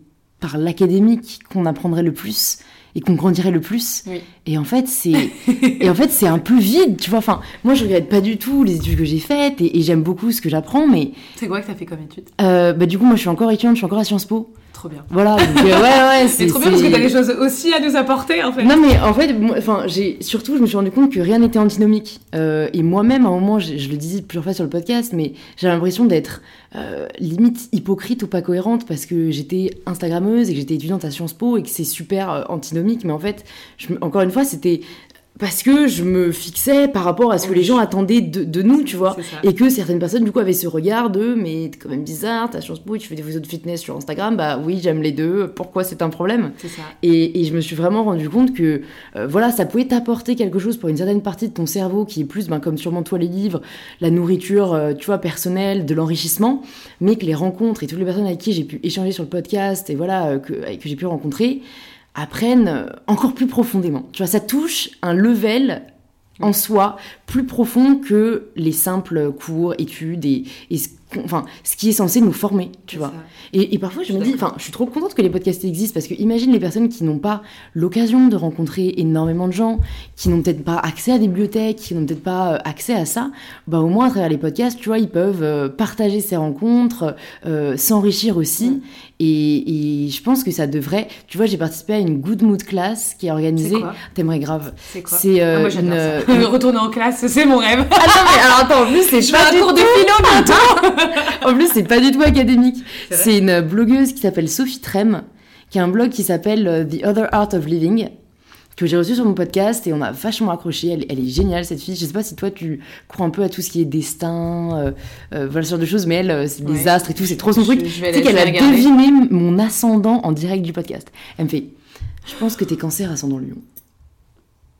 par l'académique qu'on apprendrait le plus et qu'on grandirait le plus. Oui. Et en fait, c'est et en fait, c'est un peu vide, tu vois. Enfin, moi, je regrette pas du tout les études que j'ai faites et, et j'aime beaucoup ce que j'apprends, mais C'est quoi que t'as fait comme étude? euh, bah, du coup, moi, je suis encore étudiante, je suis encore à Sciences Po. Trop bien. Voilà, donc euh, ouais, ouais, C'est trop bien parce que t'as des choses aussi à nous apporter en fait. non mais en fait, enfin, j'ai surtout, je me suis rendu compte que rien n'était antinomique. Euh, et moi-même, à un moment, je, je le disais plusieurs fois sur le podcast, mais j'ai l'impression d'être euh, limite hypocrite ou pas cohérente parce que j'étais Instagrammeuse et que j'étais étudiante à Sciences Po et que c'est super antinomique. Mais en fait, je encore une fois, c'était parce que je me fixais par rapport à ce que les gens attendaient de, de nous, tu vois. Et que certaines personnes, du coup, avaient ce regard de mais t'es quand même bizarre, t'as Sciences Po et tu fais des photos de fitness sur Instagram, bah oui, j'aime les deux, pourquoi c'est un problème? Ça. et, et je me suis vraiment rendu compte que euh, voilà, ça pouvait t'apporter quelque chose pour une certaine partie de ton cerveau qui est plus, ben, comme sûrement toi les livres, la nourriture, euh, tu vois, personnelle, de l'enrichissement, mais que les rencontres et toutes les personnes avec qui j'ai pu échanger sur le podcast et voilà, euh, que, que j'ai pu rencontrer, apprennent euh, encore plus profondément. Tu vois, ça touche un level en soi plus profond que les simples cours, études et, et ce enfin, ce qui est censé nous former, tu vois. Et, et parfois, je Je me dis, enfin, je suis trop contente que les podcasts existent parce que imagine les personnes qui n'ont pas l'occasion de rencontrer énormément de gens, qui n'ont peut-être pas accès à des bibliothèques, qui n'ont peut-être pas euh, accès à ça. Bah, au moins, à travers les podcasts, tu vois, ils peuvent euh, partager ces rencontres, euh, s'enrichir aussi. Mm. Et, et je pense que ça devrait. Tu vois, j'ai participé à une Good Mood class qui est organisée. C'est quoi? T'aimerais grave. C'est quoi? C'est euh, Ah, une-. Retourner en classe, c'est mon rêve. Ah non, mais alors attends, en plus, c'est pas un cours de philo. En plus, c'est pas du tout académique. C'est une blogueuse qui s'appelle Sophie Trem, qui a un blog qui s'appelle euh, The Other Art of Living, que j'ai reçu sur mon podcast et on a vachement accroché. Elle, elle est géniale, cette fille. Je sais pas si toi, tu crois un peu à tout ce qui est destin, euh, euh, voilà ce genre de choses, mais elle, euh, c'est des Ouais. astres et tout, c'est trop son Je- truc. Tu sais qu'elle a regarder. deviné mon ascendant en direct du podcast. Elle me fait Je pense que t'es cancer ascendant lion.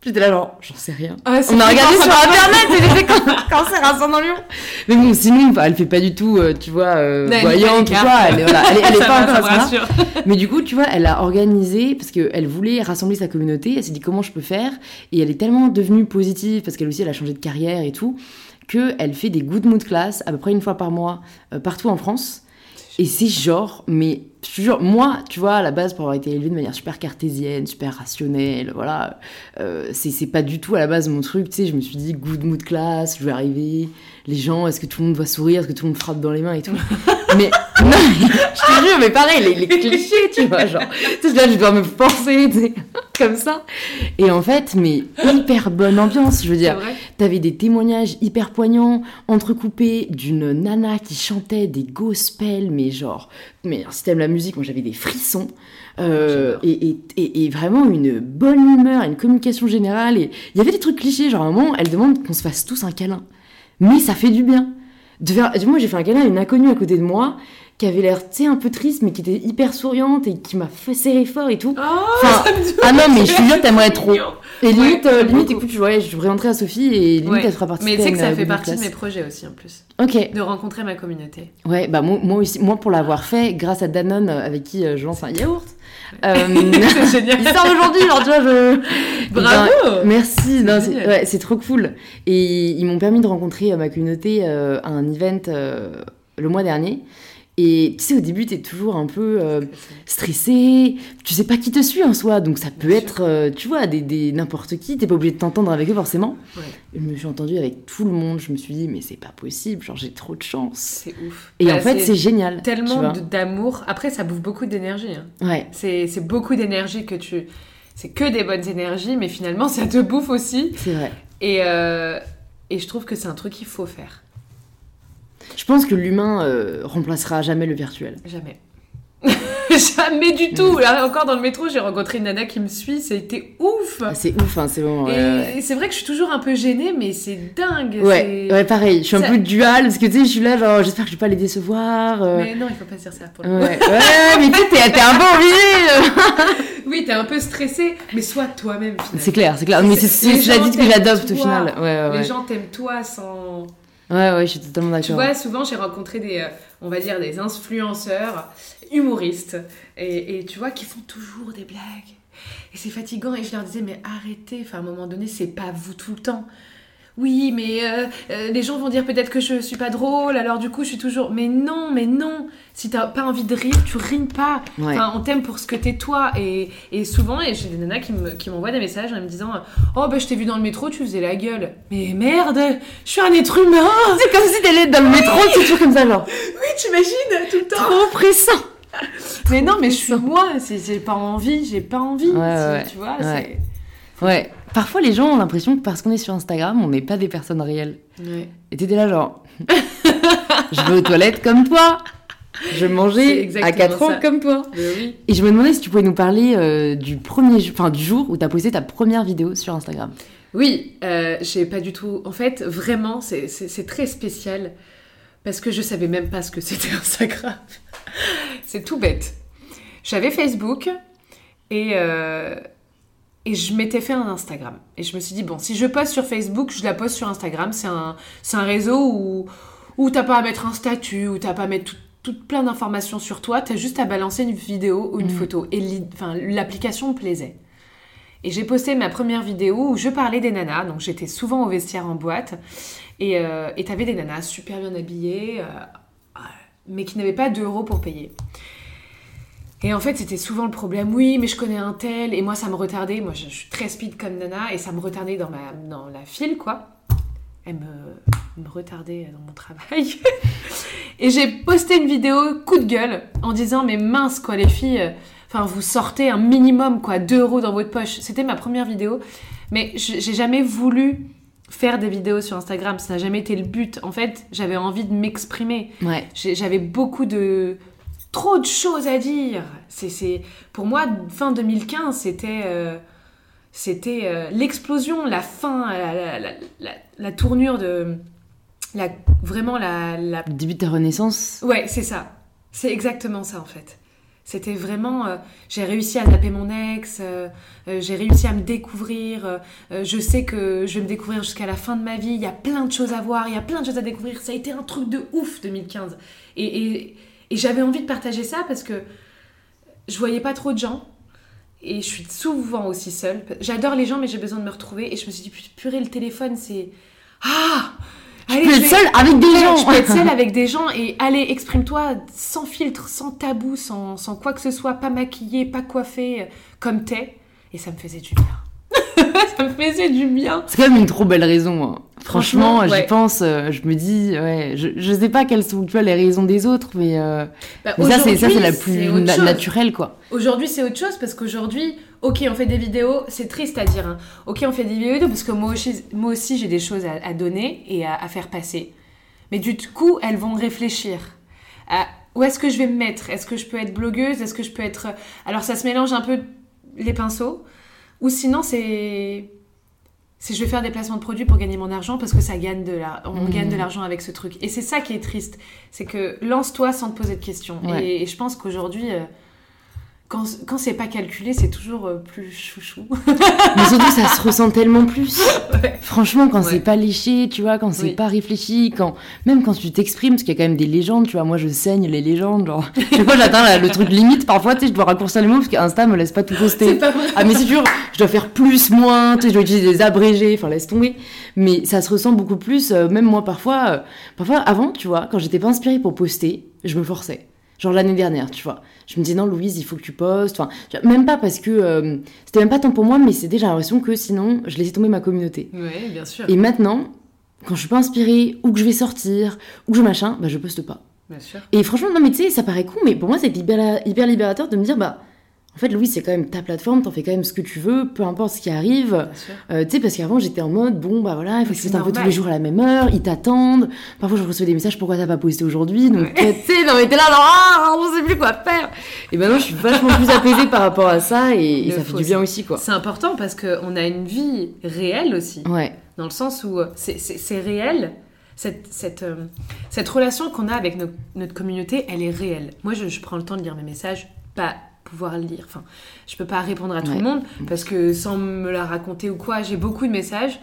J'étais là, genre, j'en sais rien. Ah, On a regardé sur internet et j'étais can- cancer ascendant lion. Mais bon, sinon, elle fait pas du tout, euh, tu vois, euh, Non, elle voyante, voilà, elle, est- elle est Ça pas va, ça à. Mais du coup, tu vois, elle a organisé, parce qu'elle voulait rassembler sa communauté, elle s'est dit comment je peux faire, et elle est tellement devenue positive, parce qu'elle aussi, elle a changé de carrière et tout, qu'elle fait des good mood class à peu près une fois par mois, euh, partout en France. Et c'est genre, mais je te jure, moi, tu vois, à la base, pour avoir été élevée de manière super cartésienne, super rationnelle, voilà, euh, c'est pas du tout à la base mon truc, tu sais, je me suis dit, good mood class, je vais arriver, les gens, est-ce que tout le monde va sourire, est-ce que tout le monde frappe dans les mains et tout. mais, non, je te jure, mais pareil, les, les clichés, tu vois, genre, tu sais, là, je dois me forcer, tu sais, comme ça. Et en fait, mais hyper bonne ambiance, je veux dire. T'avais des témoignages hyper poignants, entrecoupés d'une nana qui chantait des gospels, mais genre, mais si t'aimes la musique, moi j'avais des frissons, euh, et, et- et vraiment une bonne humeur, une communication générale, et il y avait des trucs clichés, genre à un moment, elle demande qu'on se fasse tous un câlin, mais ça fait du bien. De faire... Moi j'ai fait un câlin à une inconnue à côté de moi, qui avait l'air, tu sais, un peu triste, mais qui était hyper souriante, et qui m'a fait serrer fort et tout. Oh, Enfin, ah non, mais je te jure, t'aimerais trop. Et limite, Ouais, euh, limite écoute, je, ouais, je présenterai à Sophie, et limite Ouais. elle fera partie Mais tu sais que ça fait partie de mes projets aussi en plus. Ok, De rencontrer ma communauté. ouais, bah moi, moi aussi, moi pour l'avoir fait, grâce à Danone, euh, avec qui euh, je lance un yaourt. Euh, c'est génial. il sort aujourd'hui, genre tu vois, je. Bravo Ben, merci, c'est ouais, trop cool. Et ils m'ont permis de rencontrer euh, ma communauté euh, à un event euh, le mois dernier. Et tu sais, au début, t'es toujours un peu euh, stressé, tu sais pas qui te suit en soi, donc ça peut Bien être, euh, tu vois, des, des- n'importe qui, t'es pas obligé de t'entendre avec eux forcément. Ouais. Je me suis entendue avec tout le monde, je me suis dit, mais c'est pas possible, genre j'ai trop de chance. C'est ouf. Et Bah, en fait, c'est génial. tu tellement d'amour. Après, ça bouffe beaucoup d'énergie. hein. Ouais, C'est c'est beaucoup d'énergie que tu. C'est que des bonnes énergies, mais finalement, ça te bouffe aussi. c'est vrai. Et, euh, et je trouve que c'est un truc qu'il faut faire. Je pense que l'humain euh, remplacera jamais le virtuel. Jamais. Jamais du tout. Là, encore dans le métro, j'ai rencontré une nana qui me suit. C'était ouf. Ah, C'est ouf, hein, c'est bon. Ouais, et ouais. c'est vrai que je suis toujours un peu gênée, mais c'est dingue. Ouais, ouais, pareil. Je suis un Ça- peu dual parce que tu sais, je suis là, genre, j'espère que je vais pas les décevoir. euh, Mais non, il faut pas dire ça pour le Ouais, ouais, mais tu sais, t'es un euh. Oui, t'es un peu stressé, mais sois toi-même. C'est clair, c'est clair. Mais c'est la dit que j'adopte au final. Ouais, ouais, Les gens t'aiment toi sans. Ouais, ouais, je suis totalement Tu d'accord. vois, souvent j'ai rencontré des, euh, on va dire, des influenceurs humoristes et, et tu vois, qui font toujours des blagues. Et c'est fatigant et je leur disais, mais arrêtez, enfin à un moment donné, c'est pas vous tout le temps. Oui, mais euh, euh, les gens vont dire peut-être que je suis pas drôle, alors du coup je suis toujours. Mais non, mais non Si t'as pas envie de rire, tu rimes pas. Ouais. Enfin, on t'aime pour ce que t'es toi. Et, et souvent, et j'ai des nanas qui me- qui m'envoient des messages en me disant Oh, bah je t'ai vu dans le métro, tu faisais la gueule. Mais merde, je suis un être humain C'est comme si t'allais dans le métro, c'est toujours comme ça, genre. Oui, t'imagines, tout le temps Trop pressant. Mais non, mais je suis moi, si j'ai pas envie, j'ai pas envie. Ouais, Tu vois. Ouais. Parfois, les gens ont l'impression que parce qu'on est sur Instagram, on n'est pas des personnes réelles. Ouais. Et t'étais là, genre. je vais aux toilettes comme toi. Je vais C'est manger exactement à 4 ans ça. comme toi. Oui. Et je me demandais si tu pouvais nous parler euh, du premier, enfin du jour où t'as posté ta première vidéo sur Instagram. Oui, euh, j'ai pas du tout. En fait, vraiment, c'est très spécial parce que je savais même pas ce que c'était Instagram. c'est tout bête. J'avais Facebook et, euh, et je m'étais fait un Instagram. Et je me suis dit, bon, si je poste sur Facebook, je la poste sur Instagram. C'est un, un réseau où, où t'as pas à mettre un statut, où t'as pas à mettre tout, tout plein d'informations sur toi, t'as juste à balancer une vidéo ou une Mhm. photo. Et l'application me plaisait. Et j'ai posté ma première vidéo où je parlais des nanas, donc j'étais souvent au vestiaire en boîte, et euh, t'avais des nanas super bien habillées, euh, mais qui n'avaient pas d'euros pour payer. Et en fait, c'était souvent le problème. Oui, mais je connais un tel, et moi, ça me retardait. Moi, je, je suis très speed comme Nana, et ça me retardait dans, ma, dans la file, quoi. Elle me, me retardait dans mon travail. et j'ai posté une vidéo coup de gueule en disant Mais mince, quoi, les filles, euh, enfin, vous sortez un minimum, quoi, 2 euros dans votre poche. C'était ma première vidéo, mais j'ai jamais voulu faire des vidéos sur Instagram. Ça n'a jamais été le but. En fait, j'avais envie de m'exprimer. Ouais. J'avais beaucoup de trop de choses à dire. C'est, pour moi fin 2015, c'était euh, c'était euh, l'explosion, la fin, la, la, la- la- la tournure de vraiment la, début de ta renaissance. ouais c'est ça. C'est exactement ça en fait. C'était vraiment, euh, j'ai réussi à zapper mon ex, j'ai réussi à me découvrir. je sais que je vais me découvrir jusqu'à la fin de ma vie. Il y a plein de choses à voir, il y a plein de choses à découvrir. Ça a été un truc de ouf 2015. Et, et, et j'avais envie de partager ça parce que je voyais pas trop de gens. Et je suis souvent aussi seule. J'adore les gens, mais j'ai besoin de me retrouver. Et je me suis dit, purée, le téléphone, c'est. Ah Allez, peux je être vais- seule avec des gens. Je peux être seule avec des gens et allez, exprime-toi sans filtre, sans tabou, sans, sans quoi que ce soit, pas maquillée, pas coiffée, comme t'es. Et ça me faisait du bien. ça me faisait du bien. C'est quand même une trop belle raison. hein. Franchement, Franchement, ouais. j'y pense, euh, je me dis, ouais, je, je sais pas quelles sont tu vois, les raisons des autres, mais, euh, Bah, mais ça, c'est ça, c'est la plus autre na- chose. naturelle, quoi. Aujourd'hui, c'est autre chose parce qu'aujourd'hui, ok, on fait des vidéos, c'est triste à dire. hein. Ok, on fait des vidéos parce que moi aussi, moi aussi j'ai des choses à, à donner et à, à faire passer. Mais du coup, elles vont réfléchir. À où est-ce que je vais me mettre? Est-ce que je peux être blogueuse? Est-ce que je peux être. Alors, ça se mélange un peu les pinceaux. Ou sinon, c'est. C'est je vais faire des placements de produits pour gagner mon argent parce que ça gagne de la... on Mhm. gagne de l'argent avec ce truc. Et c'est ça qui est triste. C'est que lance-toi sans te poser de questions. Ouais. Et, et je pense qu'aujourd'hui, euh, quand, quand c'est pas calculé, c'est toujours euh, plus chouchou. Mais surtout, ça se ressent tellement plus. Ouais. Franchement, quand Ouais. c'est pas léché, tu vois, quand c'est Oui. pas réfléchi, quand même quand tu t'exprimes, parce qu'il y a quand même des légendes, tu vois. Moi, je saigne les légendes, genre. Fois, j'atteins le truc limite. Parfois, tu sais, je dois raccourcir les mots parce qu'Insta me laisse pas tout poster. pas vrai. Ah, mais c'est sûr, je dois faire plus, moins, tu sais, je dois utiliser des abrégés, enfin, laisse tomber. Mais ça se ressent beaucoup plus, euh, même moi, parfois, euh, parfois, avant, tu vois, quand j'étais pas inspirée pour poster, je me forçais. Genre l'année dernière, tu vois. Je me disais, non, Louise, il faut que tu postes. Enfin, même pas parce que euh, c'était même pas tant pour moi, mais c'était, j'ai l'impression que sinon, je laissais tomber ma communauté. Ouais, bien sûr. Et maintenant, quand je suis pas inspirée, ou que je vais sortir, ou que je machin, bah, je poste pas. Bien sûr. Et franchement, non, mais tu sais, ça paraît con, mais pour moi, c'est hyper, hyper libérateur de me dire, bah, en fait, Louise, c'est quand même ta plateforme, t'en fais quand même ce que tu veux, peu importe ce qui arrive. Euh, tu sais, parce qu'avant, j'étais en mode, bon, bah voilà, il faut que c'est un peu tous les jours à la même heure, ils t'attendent. Parfois, je reçois des messages, pourquoi t'as pas posté aujourd'hui? Donc, Ouais. tu sais, non, mais t'es là, genre, ah, on sait plus quoi faire. Et maintenant, je suis vachement plus apaisée par rapport à ça, et, ça fait du bien aussi, quoi. C'est important parce qu'on a une vie réelle aussi. Ouais, Dans le sens où c'est- réel. Cette, cette, euh, cette relation qu'on a avec no- notre communauté, elle est réelle. Moi, je, je prends le temps de lire mes messages, pas pouvoir le lire. Enfin, je peux pas répondre à tout Ouais. le monde parce que sans me la raconter ou quoi, j'ai beaucoup de messages.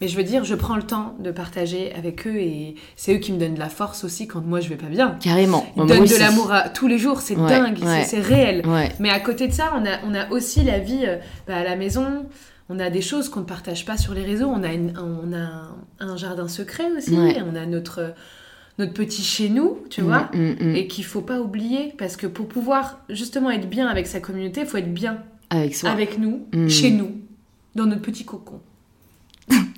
Mais je veux dire, je prends le temps de partager avec eux et c'est eux qui me donnent de la force aussi quand moi je vais pas bien. carrément. Ils Moi donnent de l'amour à tous les jours, c'est Ouais, dingue, c'est- ouais. c'est réel. Mais à côté de ça, on a, on a aussi la vie euh, bah, à la maison. On a des choses qu'on ne partage pas sur les réseaux. On a, une- on a un, un jardin secret aussi. On a notre, notre petit chez nous, tu vois. Mm, mm, mm. Et qu'il faut pas oublier. Parce que pour pouvoir justement être bien avec sa communauté, il faut être bien Avec soi. avec nous, Mm. chez nous, dans notre petit cocon.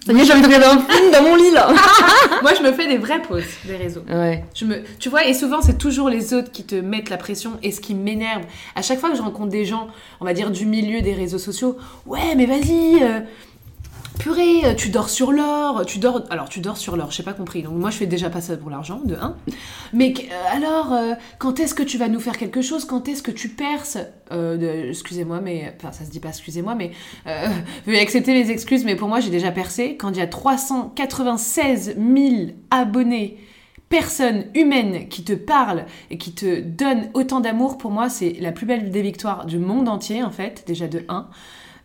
Ça y est, j'ai envie de regarder un film dans mon lit, là. Moi, je me fais des vraies pauses des réseaux. Ouais. Je me, tu vois, et souvent c'est toujours les autres qui te mettent la pression et ce qui m'énerve. À chaque fois que je rencontre des gens, on va dire du milieu des réseaux sociaux, ouais, mais vas-y, euh, purée, euh, tu dors sur l'or, tu dors. Alors tu dors sur l'or, j'ai pas compris. Donc moi je fais déjà pas ça pour l'argent, de 1. Mais euh, alors, euh, quand est-ce que tu vas nous faire quelque chose? Quand est-ce que tu perces? Excusez-moi, mais. Enfin, ça se dit pas excusez-moi, mais. Veuillez accepter les excuses, mais pour moi j'ai déjà percé. Quand il y a 396 000 abonnés personne humaine qui te parle et qui te donne autant d'amour, pour moi, c'est la plus belle des victoires du monde entier, en fait, déjà de 1.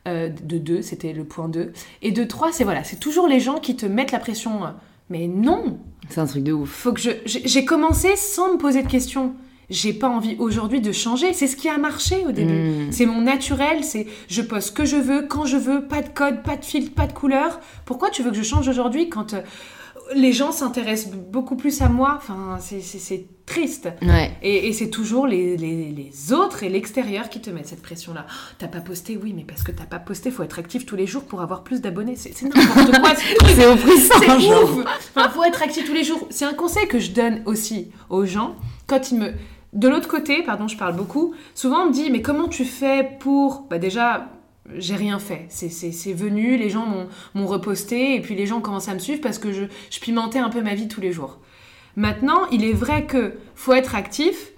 Euh, de 2, c'était le point 2. Et de 3, c'est voilà, c'est toujours les gens qui te mettent la pression. Mais non, C'est un truc de ouf. faut que je. J'ai commencé sans me poser de questions. J'ai pas envie aujourd'hui de changer. C'est ce qui a marché au début. Mm. C'est mon naturel, c'est je poste ce que je veux, quand je veux, pas de code, pas de filtre, pas de couleur. Pourquoi tu veux que je change aujourd'hui quand euh, les gens s'intéressent beaucoup plus à moi. Enfin, c'est triste. Ouais. Et, et c'est toujours les, les, les autres et l'extérieur qui te mettent cette pression-là. Oh, t'as pas posté, oui, mais parce que t'as pas posté, faut être actif tous les jours pour avoir plus d'abonnés. C'est n'importe quoi. C'est oppressant, C'est ouf Enfin, faut être actif tous les jours. C'est un conseil que je donne aussi aux gens quand ils me... De l'autre côté, pardon, je parle beaucoup, souvent on me dit, mais comment tu fais pour... Bah déjà, j'ai rien fait. C'est- C'est c'est venu, les gens m'ont- reposté, et puis les gens commencent à me suivre parce que je, je pimentais un peu ma vie tous les jours. Maintenant, il est vrai que faut être actif,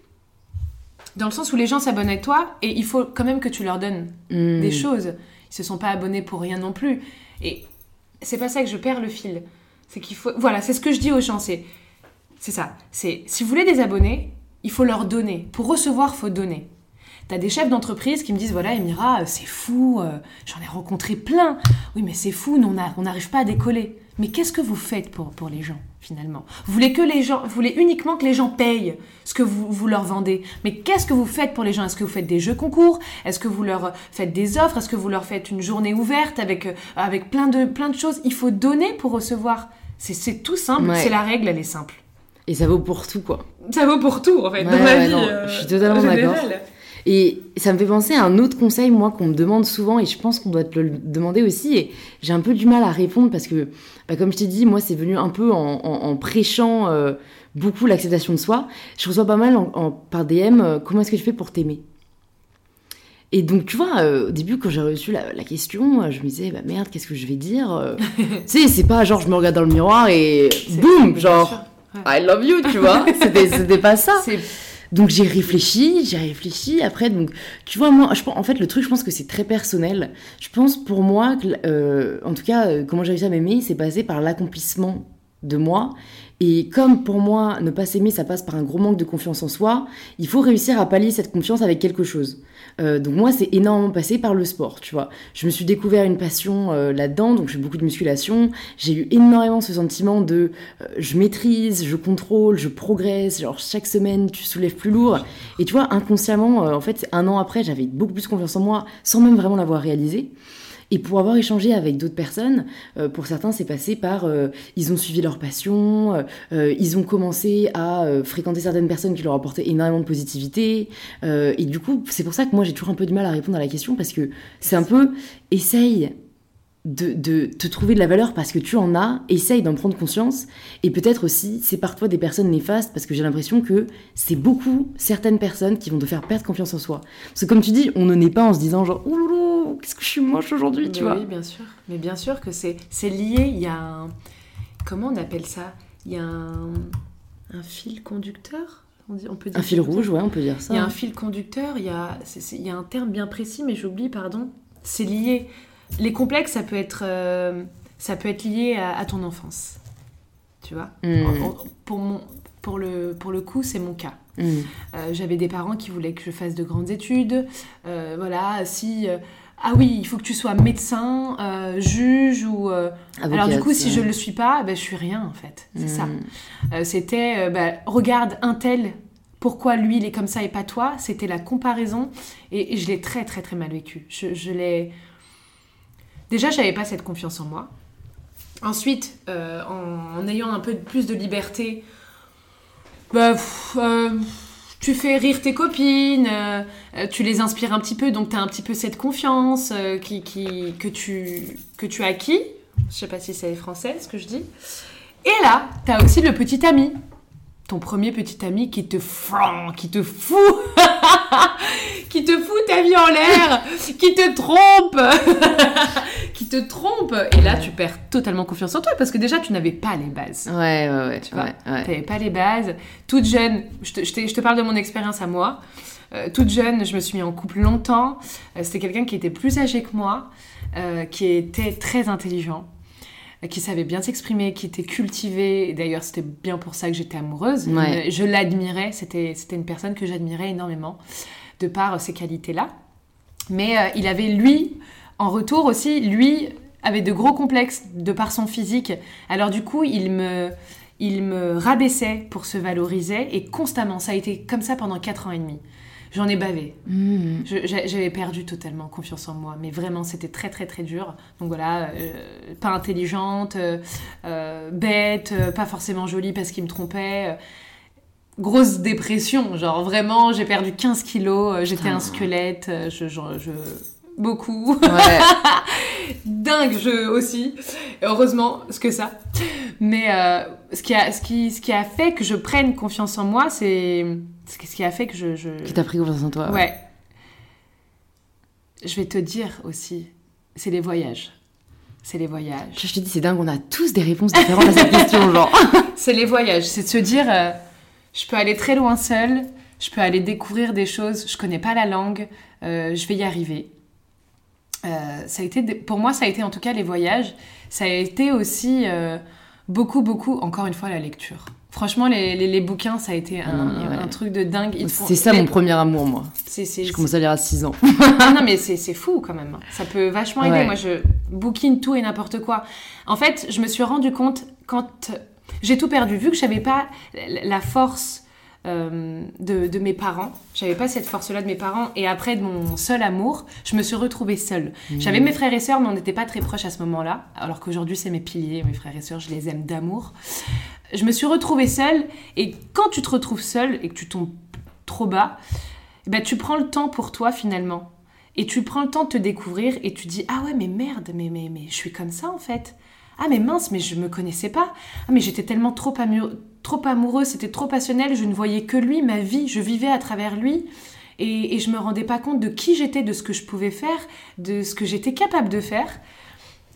dans le sens où les gens s'abonnent à toi, et il faut quand même que tu leur donnes Hmm. des choses. Ils se sont pas abonnés pour rien non plus. Et c'est pas ça que je perds le fil. C'est qu'il faut. Voilà, c'est ce que je dis aux gens. C'est, c'est ça. C'est si vous voulez des abonnés, il faut leur donner. Pour recevoir, faut donner. T'as des chefs d'entreprise qui me disent voilà, Emira, euh, c'est fou. euh, J'en ai rencontré plein. Oui, mais c'est fou. nous, on n'arrive pas à décoller. Mais qu'est-ce que vous faites pour, pour les gens finalement? Vous voulez que les gens, vous voulez uniquement que les gens payent ce que vous, vous leur vendez. Mais qu'est-ce que vous faites pour les gens? Est-ce que vous faites des jeux concours? Est-ce que vous leur faites des offres? Est-ce que vous leur faites une journée ouverte avec, euh, avec plein, de, plein de choses? Il faut donner pour recevoir. C'est- C'est tout simple. Ouais. C'est la règle, elle est simple. Et ça vaut pour tout, quoi. Ça vaut pour tout en fait Ouais, dans ma ouais, vie. non, euh, je suis totalement d'accord. Et ça me fait penser à un autre conseil, moi, qu'on me demande souvent, et je pense qu'on doit te le demander aussi, et j'ai un peu du mal à répondre parce que, bah, comme je t'ai dit, moi, c'est venu un peu en, en- en prêchant euh, beaucoup l'acceptation de soi. Je reçois pas mal en, par DM, euh, comment est-ce que je fais pour t'aimer? Et donc, tu vois, euh, au début, quand j'ai reçu la, la question, je me disais, bah merde, qu'est-ce que je vais dire Tu sais, c'est pas genre, je me regarde dans le miroir et boum, genre. Ouais. I love you, tu vois. C'était pas ça. Donc j'ai réfléchi, j'ai réfléchi. Après, donc tu vois, moi, je en fait, le truc, je pense que c'est très personnel. Je pense pour moi, que, euh, en tout cas, euh, comment j'ai réussi à m'aimer, c'est passé par l'accomplissement de moi. Et comme pour moi, ne pas s'aimer, ça passe par un gros manque de confiance en soi, il faut réussir à pallier cette confiance avec quelque chose. Euh, donc moi, c'est énormément passé par le sport, tu vois. Je me suis découvert une passion euh, là-dedans, donc je fais beaucoup de musculation. J'ai eu énormément ce sentiment de euh, je maîtrise, je contrôle, je progresse. Genre chaque semaine, tu soulèves plus lourd. Et tu vois, inconsciemment, en fait, un an après, j'avais beaucoup plus confiance en moi, sans même vraiment l'avoir réalisé. Et pour avoir échangé avec d'autres personnes, euh, pour certains, c'est passé par euh, ils ont suivi leur passion, euh, ils ont commencé à fréquenter certaines personnes qui leur apportaient énormément de positivité. et du coup, c'est pour ça que moi j'ai toujours un peu du mal à répondre à la question parce que c'est un peu essaye de, de te trouver de la valeur parce que tu en as, essaye d'en prendre conscience et peut-être aussi sépare-toi des personnes néfastes parce que j'ai l'impression que c'est beaucoup certaines personnes qui vont te faire perdre confiance en soi. Parce que comme tu dis, on ne naît pas en se disant genre ouh loulou, qu'est-ce que je suis moche aujourd'hui, tu vois. Oui, bien sûr. Mais bien sûr que c'est c'est lié. Il y a un. Comment on appelle ça? Il y a un, un fil conducteur on, dit, on peut dire Un fil rouge, ouais, on peut dire ça. Il y a un fil conducteur, il y a, c'est- c'est- il y a un terme bien précis, mais j'oublie, pardon. C'est lié. Les complexes, ça peut être, euh, ça peut être lié à, à ton enfance. Tu vois Mm, pour, mon, pour, le, pour le coup, c'est mon cas. mm. Euh, J'avais des parents qui voulaient que je fasse de grandes études. Euh, voilà, si. ah oui, il faut que tu sois médecin, juge ou. alors du coup, si je ouais. le suis pas, ben, je suis rien en fait. C'est ça. Mm. Euh, C'était, bah, regarde un tel, pourquoi lui il est comme ça et pas toi C'était la comparaison et, et je l'ai très très très mal vécu. Je, je l'ai. Déjà, j'avais pas cette confiance en moi. Ensuite, euh, en, ayant un peu plus de liberté, bah, euh, tu fais rire tes copines, euh, tu les inspires un petit peu, donc tu as un petit peu cette confiance qui, que, tu, que tu acquis. Je sais pas si c'est français ce que je dis. Et là, tu as aussi le petit ami. Ton premier petit ami qui te flan, qui te fout, qui te fout ta vie en l'air, qui te trompe, qui te trompe. Et là, tu perds totalement confiance en toi parce que déjà, tu n'avais pas les bases. Ouais, ouais, ouais. Tu vois, ouais, ouais. T'avais pas les bases. Toute jeune, je te, je te- je te parle de mon expérience à moi. Euh, toute jeune, je me suis mis en couple longtemps. Euh, C'était quelqu'un qui était plus âgé que moi, euh, qui était très intelligent, qui savait bien s'exprimer, qui était cultivé. Et D'ailleurs, c'était bien pour ça que j'étais amoureuse. Ouais. Je l'admirais. C'était c'était une personne que j'admirais énormément de par euh, ces qualités-là. Mais euh, il avait, lui, en retour aussi, lui, avait de gros complexes de par son physique. Alors du coup, il me, il me rabaissait pour se valoriser et constamment, ça a été comme ça pendant 4 ans et demi. J'en ai bavé. J'a- J'avais perdu totalement confiance en moi, mais vraiment c'était très très très dur. Donc voilà, euh, pas intelligente, euh, euh, bête, pas forcément jolie parce qu'il me trompait. grosse dépression, genre vraiment j'ai perdu 15 kilos, j'étais un squelette, je, je, je- beaucoup. Ouais. Dingue je aussi, heureusement, ce que ça. Mais euh, ce, qui a, ce, qui, ce qui a fait que je prenne confiance en moi, c'est ce qui- a fait que je... je... Qui t'a pris confiance en toi. Ouais. Je vais te dire aussi, c'est les voyages. C'est les voyages. Je te dis, c'est dingue, on a tous des réponses différentes à cette question, genre. C'est les voyages. C'est de se dire, euh, je peux aller très loin seule, je peux aller découvrir des choses, je connais pas la langue, euh, je vais y arriver. Euh, ça a été, pour moi, ça a été en tout cas les voyages. Ça a été aussi beaucoup, beaucoup, encore une fois, la lecture. Franchement, les, les, les bouquins, ça a été un, ouais. truc de dingue. C'est ça mais- mon premier amour, moi. Je commence à lire à 6 ans. Ah non, mais c'est fou quand même. Ça peut vachement aider. Ouais. Moi, je bouquine tout et n'importe quoi. En fait, je me suis rendu compte quand j'ai tout perdu, vu que j'avais pas la force euh, de, de mes parents, j'avais pas cette force-là de mes parents, et après de mon seul amour, je me suis retrouvée seule. J'avais mes frères et sœurs, mais on n'était pas très proches à ce moment-là, alors qu'aujourd'hui, c'est mes piliers, mes frères et sœurs, je les aime d'amour. Je me suis retrouvée seule, et quand tu te retrouves seule et que tu tombes trop bas, eh ben, tu prends le temps pour toi finalement. Et tu prends le temps de te découvrir et tu dis Ah ouais, mais merde, mais, mais, mais je suis comme ça en fait. Ah mais mince, mais je me connaissais pas. Ah mais j'étais tellement trop, trop amoureuse, c'était trop passionnel, je ne voyais que lui, ma vie, je vivais à travers lui. Et, et je me rendais pas compte de qui j'étais, de ce que je pouvais faire, de ce que j'étais capable de faire.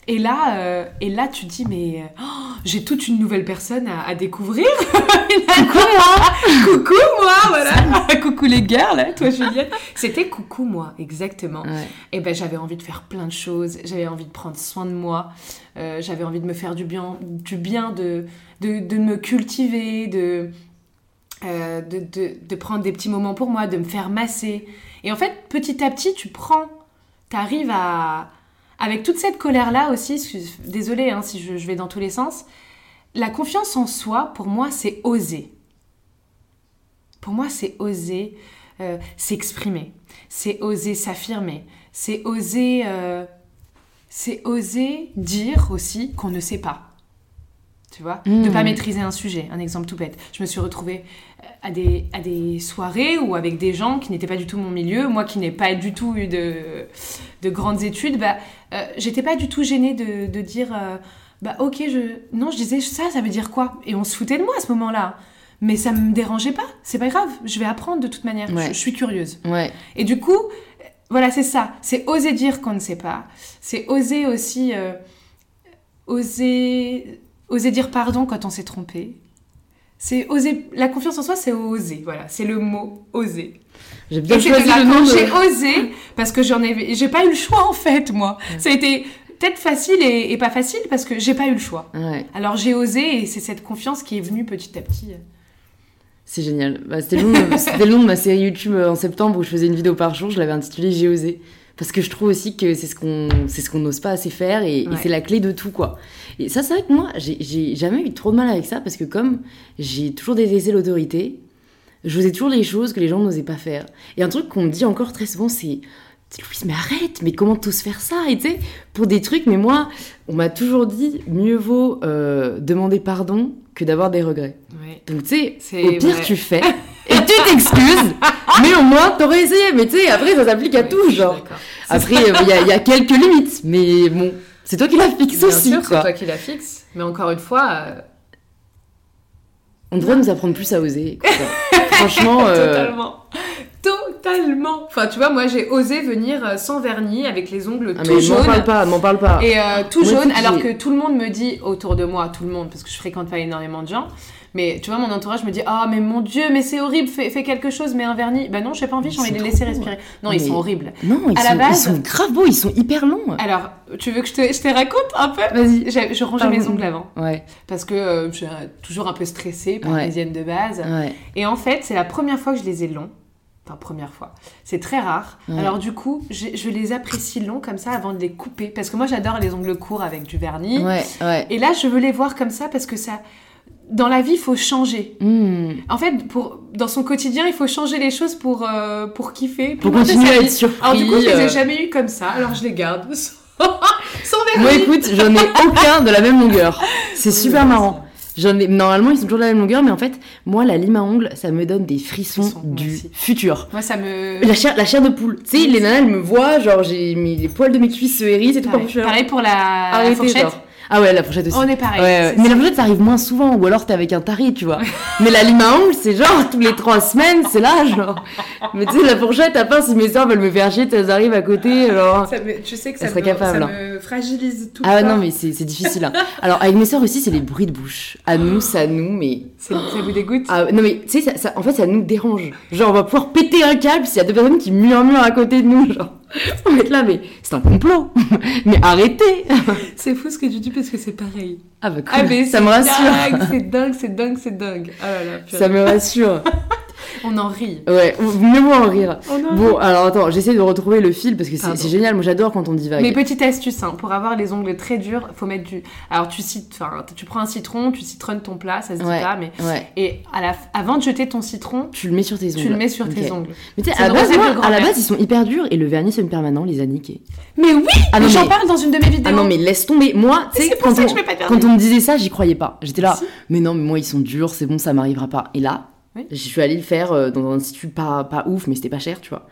Et là, euh, et là, tu dis, mais oh, j'ai toute une nouvelle personne à, à découvrir. coucou moi Coucou moi, voilà Coucou les gars, là, toi Juliette C'était coucou moi, exactement. Ouais. Et ben j'avais envie de faire plein de choses, j'avais envie de prendre soin de moi, euh, j'avais envie de me faire du bien, du bien de, de, de me cultiver, de, euh, de, de, de prendre des petits moments pour moi, de me faire masser. Et en fait, petit à petit, tu prends, t'arrives à... Avec toute cette colère-là aussi, désolée hein, si je, je vais dans tous les sens, la confiance en soi, pour moi, c'est oser. Pour moi, c'est oser euh, s'exprimer, c'est oser s'affirmer, c'est oser, euh, c'est oser dire aussi qu'on ne sait pas. Tu vois? De Mhm. pas maîtriser un sujet. Un exemple tout bête. Je me suis retrouvée à des, à des soirées ou avec des gens qui n'étaient pas du tout mon milieu. Moi qui n'ai pas du tout eu de, de grandes études, bah, euh, j'étais pas du tout gênée de, de dire euh, bah ok, je. Non, je disais ça, ça veut dire quoi? Et on se foutait de moi à ce moment-là. Mais ça me dérangeait pas. C'est pas grave. Je vais apprendre de toute manière. Ouais. Je, je suis curieuse. Ouais. Et du coup, voilà, c'est ça. C'est oser dire qu'on ne sait pas. C'est oser aussi. euh, oser. Oser dire pardon quand on s'est trompé. C'est oser. La confiance en soi, c'est oser. Voilà, c'est le mot oser. J'ai bien Et choisi le nom j'ai de... osé parce que j'en ai. J'ai pas eu le choix en fait, moi. Ça a été peut-être facile et, et pas facile parce que j'ai pas eu le choix. Ouais. Alors j'ai osé et c'est cette confiance qui est venue petit à petit. C'est génial. Bah, c'était nom de ma série YouTube en septembre où je faisais une vidéo par jour. Je l'avais intitulée J'ai osé. Parce que je trouve aussi que c'est ce qu'on c'est ce qu'on n'ose pas assez faire et, c'est la clé de tout quoi. Et ça c'est vrai que moi j'ai- jamais eu trop de mal avec ça parce que comme j'ai toujours détesté l'autorité, je faisais toujours les choses que les gens n'osaient pas faire. Et un truc qu'on me dit encore très souvent c'est Louise mais arrête mais comment t'oses faire ça et tu sais pour des trucs mais moi on m'a toujours dit mieux vaut euh, demander pardon que d'avoir des regrets. Ouais. Donc, tu sais, au pire, vrai. tu fais et tu t'excuses, mais au moins, t'aurais essayé. Mais tu sais, après, ça s'applique à tout, genre. Après, il y, a- il y a quelques limites, mais bon, c'est toi qui la fixes Bien aussi, c'est toi qui la fixe. Mais encore une fois, euh, On devrait nous apprendre plus à oser. Franchement, euh, Totalement. Enfin, tu vois, moi, j'ai osé venir euh, sans vernis, avec les ongles ah, tout mais m'en jaunes. parle pas, m'en parle pas. Et euh, tout Moi, jaune, alors que tout le monde me dit autour de moi, tout le monde, parce que je fréquente pas énormément de gens, mais tu vois, mon entourage me dit Ah, mais mon Dieu, mais c'est horrible, fais, fais quelque chose, mets un vernis. Bah non, j'ai pas envie, j'ai envie de les laisser respirer. Non, Mais- ils sont horribles. Non, ils, à la sont, base- ils sont grave beaux, ils sont hyper longs. Alors, tu veux que je te, je te raconte un peu? Vas-y. Je rangeais Pardon. mes ongles avant, Ouais, parce que euh, je suis toujours un peu stressée, parisienne de base. ouais. Et en fait, c'est la première fois que je les ai longs. Enfin, première fois. C'est très rare. Alors du coup, je les apprécie longs comme ça avant de les couper. Parce que moi, j'adore les ongles courts avec du vernis. Ouais, ouais. Et là, je veux les voir comme ça parce que ça... Dans la vie, il faut changer. Hmm. En fait, pour, dans son quotidien, il faut changer les choses pour, euh, pour kiffer. Pour continuer à être surpris. Alors du coup, je les ai jamais eu comme ça, alors je les garde. Sans Moi, vernis. écoute, j'en ai aucun de la même longueur. C'est super marrant. J'en ai... Normalement, ils sont toujours de la même longueur, mais en fait, moi, la lime à ongles, ça me donne des frissons, du aussi. futur. Moi, ça me... La chair, la chair de poule. Tu sais, les nanas, elles me voient, genre, j'ai mis les poils de mes cuisses se hérissent et tout. Pareil, pareil pour la, la Arrêtez, fourchette. genre. Ah ouais, la fourchette aussi. On est pareil. Ouais, Mais ça. la fourchette, ça arrive moins souvent, ou alors t'es avec un taré, tu vois. Mais la lime à ongles, c'est genre tous les trois semaines, c'est là, genre. Mais tu sais, la fourchette, à part si mes soeurs veulent me faire chier, elles arrivent à côté, genre. Ça me- sais que ça, serait me, capable, ça hein. me fragilise tout Ah le non, temps. mais c'est difficile. hein. Alors, avec mes soeurs aussi, c'est les bruits de bouche. À nous, ça nous, mais. C'est- Ça vous dégoûte Ah, non, mais tu sais, ça, ça- en fait, ça nous dérange. Genre, on va pouvoir péter un câble s'il y a deux personnes qui murmurent à côté de nous, genre. On va être là, mais c'est un complot. mais arrêtez. C'est fou ce que tu dis parce que c'est pareil. Ah bah cool, Ah mais ça c'est me rassure. dingue, c'est dingue, c'est dingue, c'est dingue. Ah là là. Ça me rassure. On en rit. Ouais, mieux vaut en rire. En Bon, alors attends, j'essaie de retrouver le fil parce que c'est génial. Moi, j'adore quand on divague. Mais petite astuce, hein, pour avoir les ongles très durs, faut mettre du. Alors tu cites, enfin, tu prends un citron, tu citronnes ton plat, ça se dit Ouais. pas, mais Ouais, et à la... avant de jeter ton citron, tu le mets sur tes ongles. tu le mets sur tes ongles. Mais tu sais, à, base, moi, à la base, ils sont hyper durs et le vernis semi-permanent les a niqués. Mais oui, Ah non, mais j'en mais- parle dans une de mes vidéos. Ah non, mais laisse tomber. Moi, tu sais, quand, on- quand on me disait ça, j'y croyais pas. J'étais là, mais non, mais moi, ils sont durs, c'est bon, ça m'arrivera pas. Et là, Oui. je suis allée le faire euh, dans un institut pas, pas ouf, mais c'était pas cher, tu vois.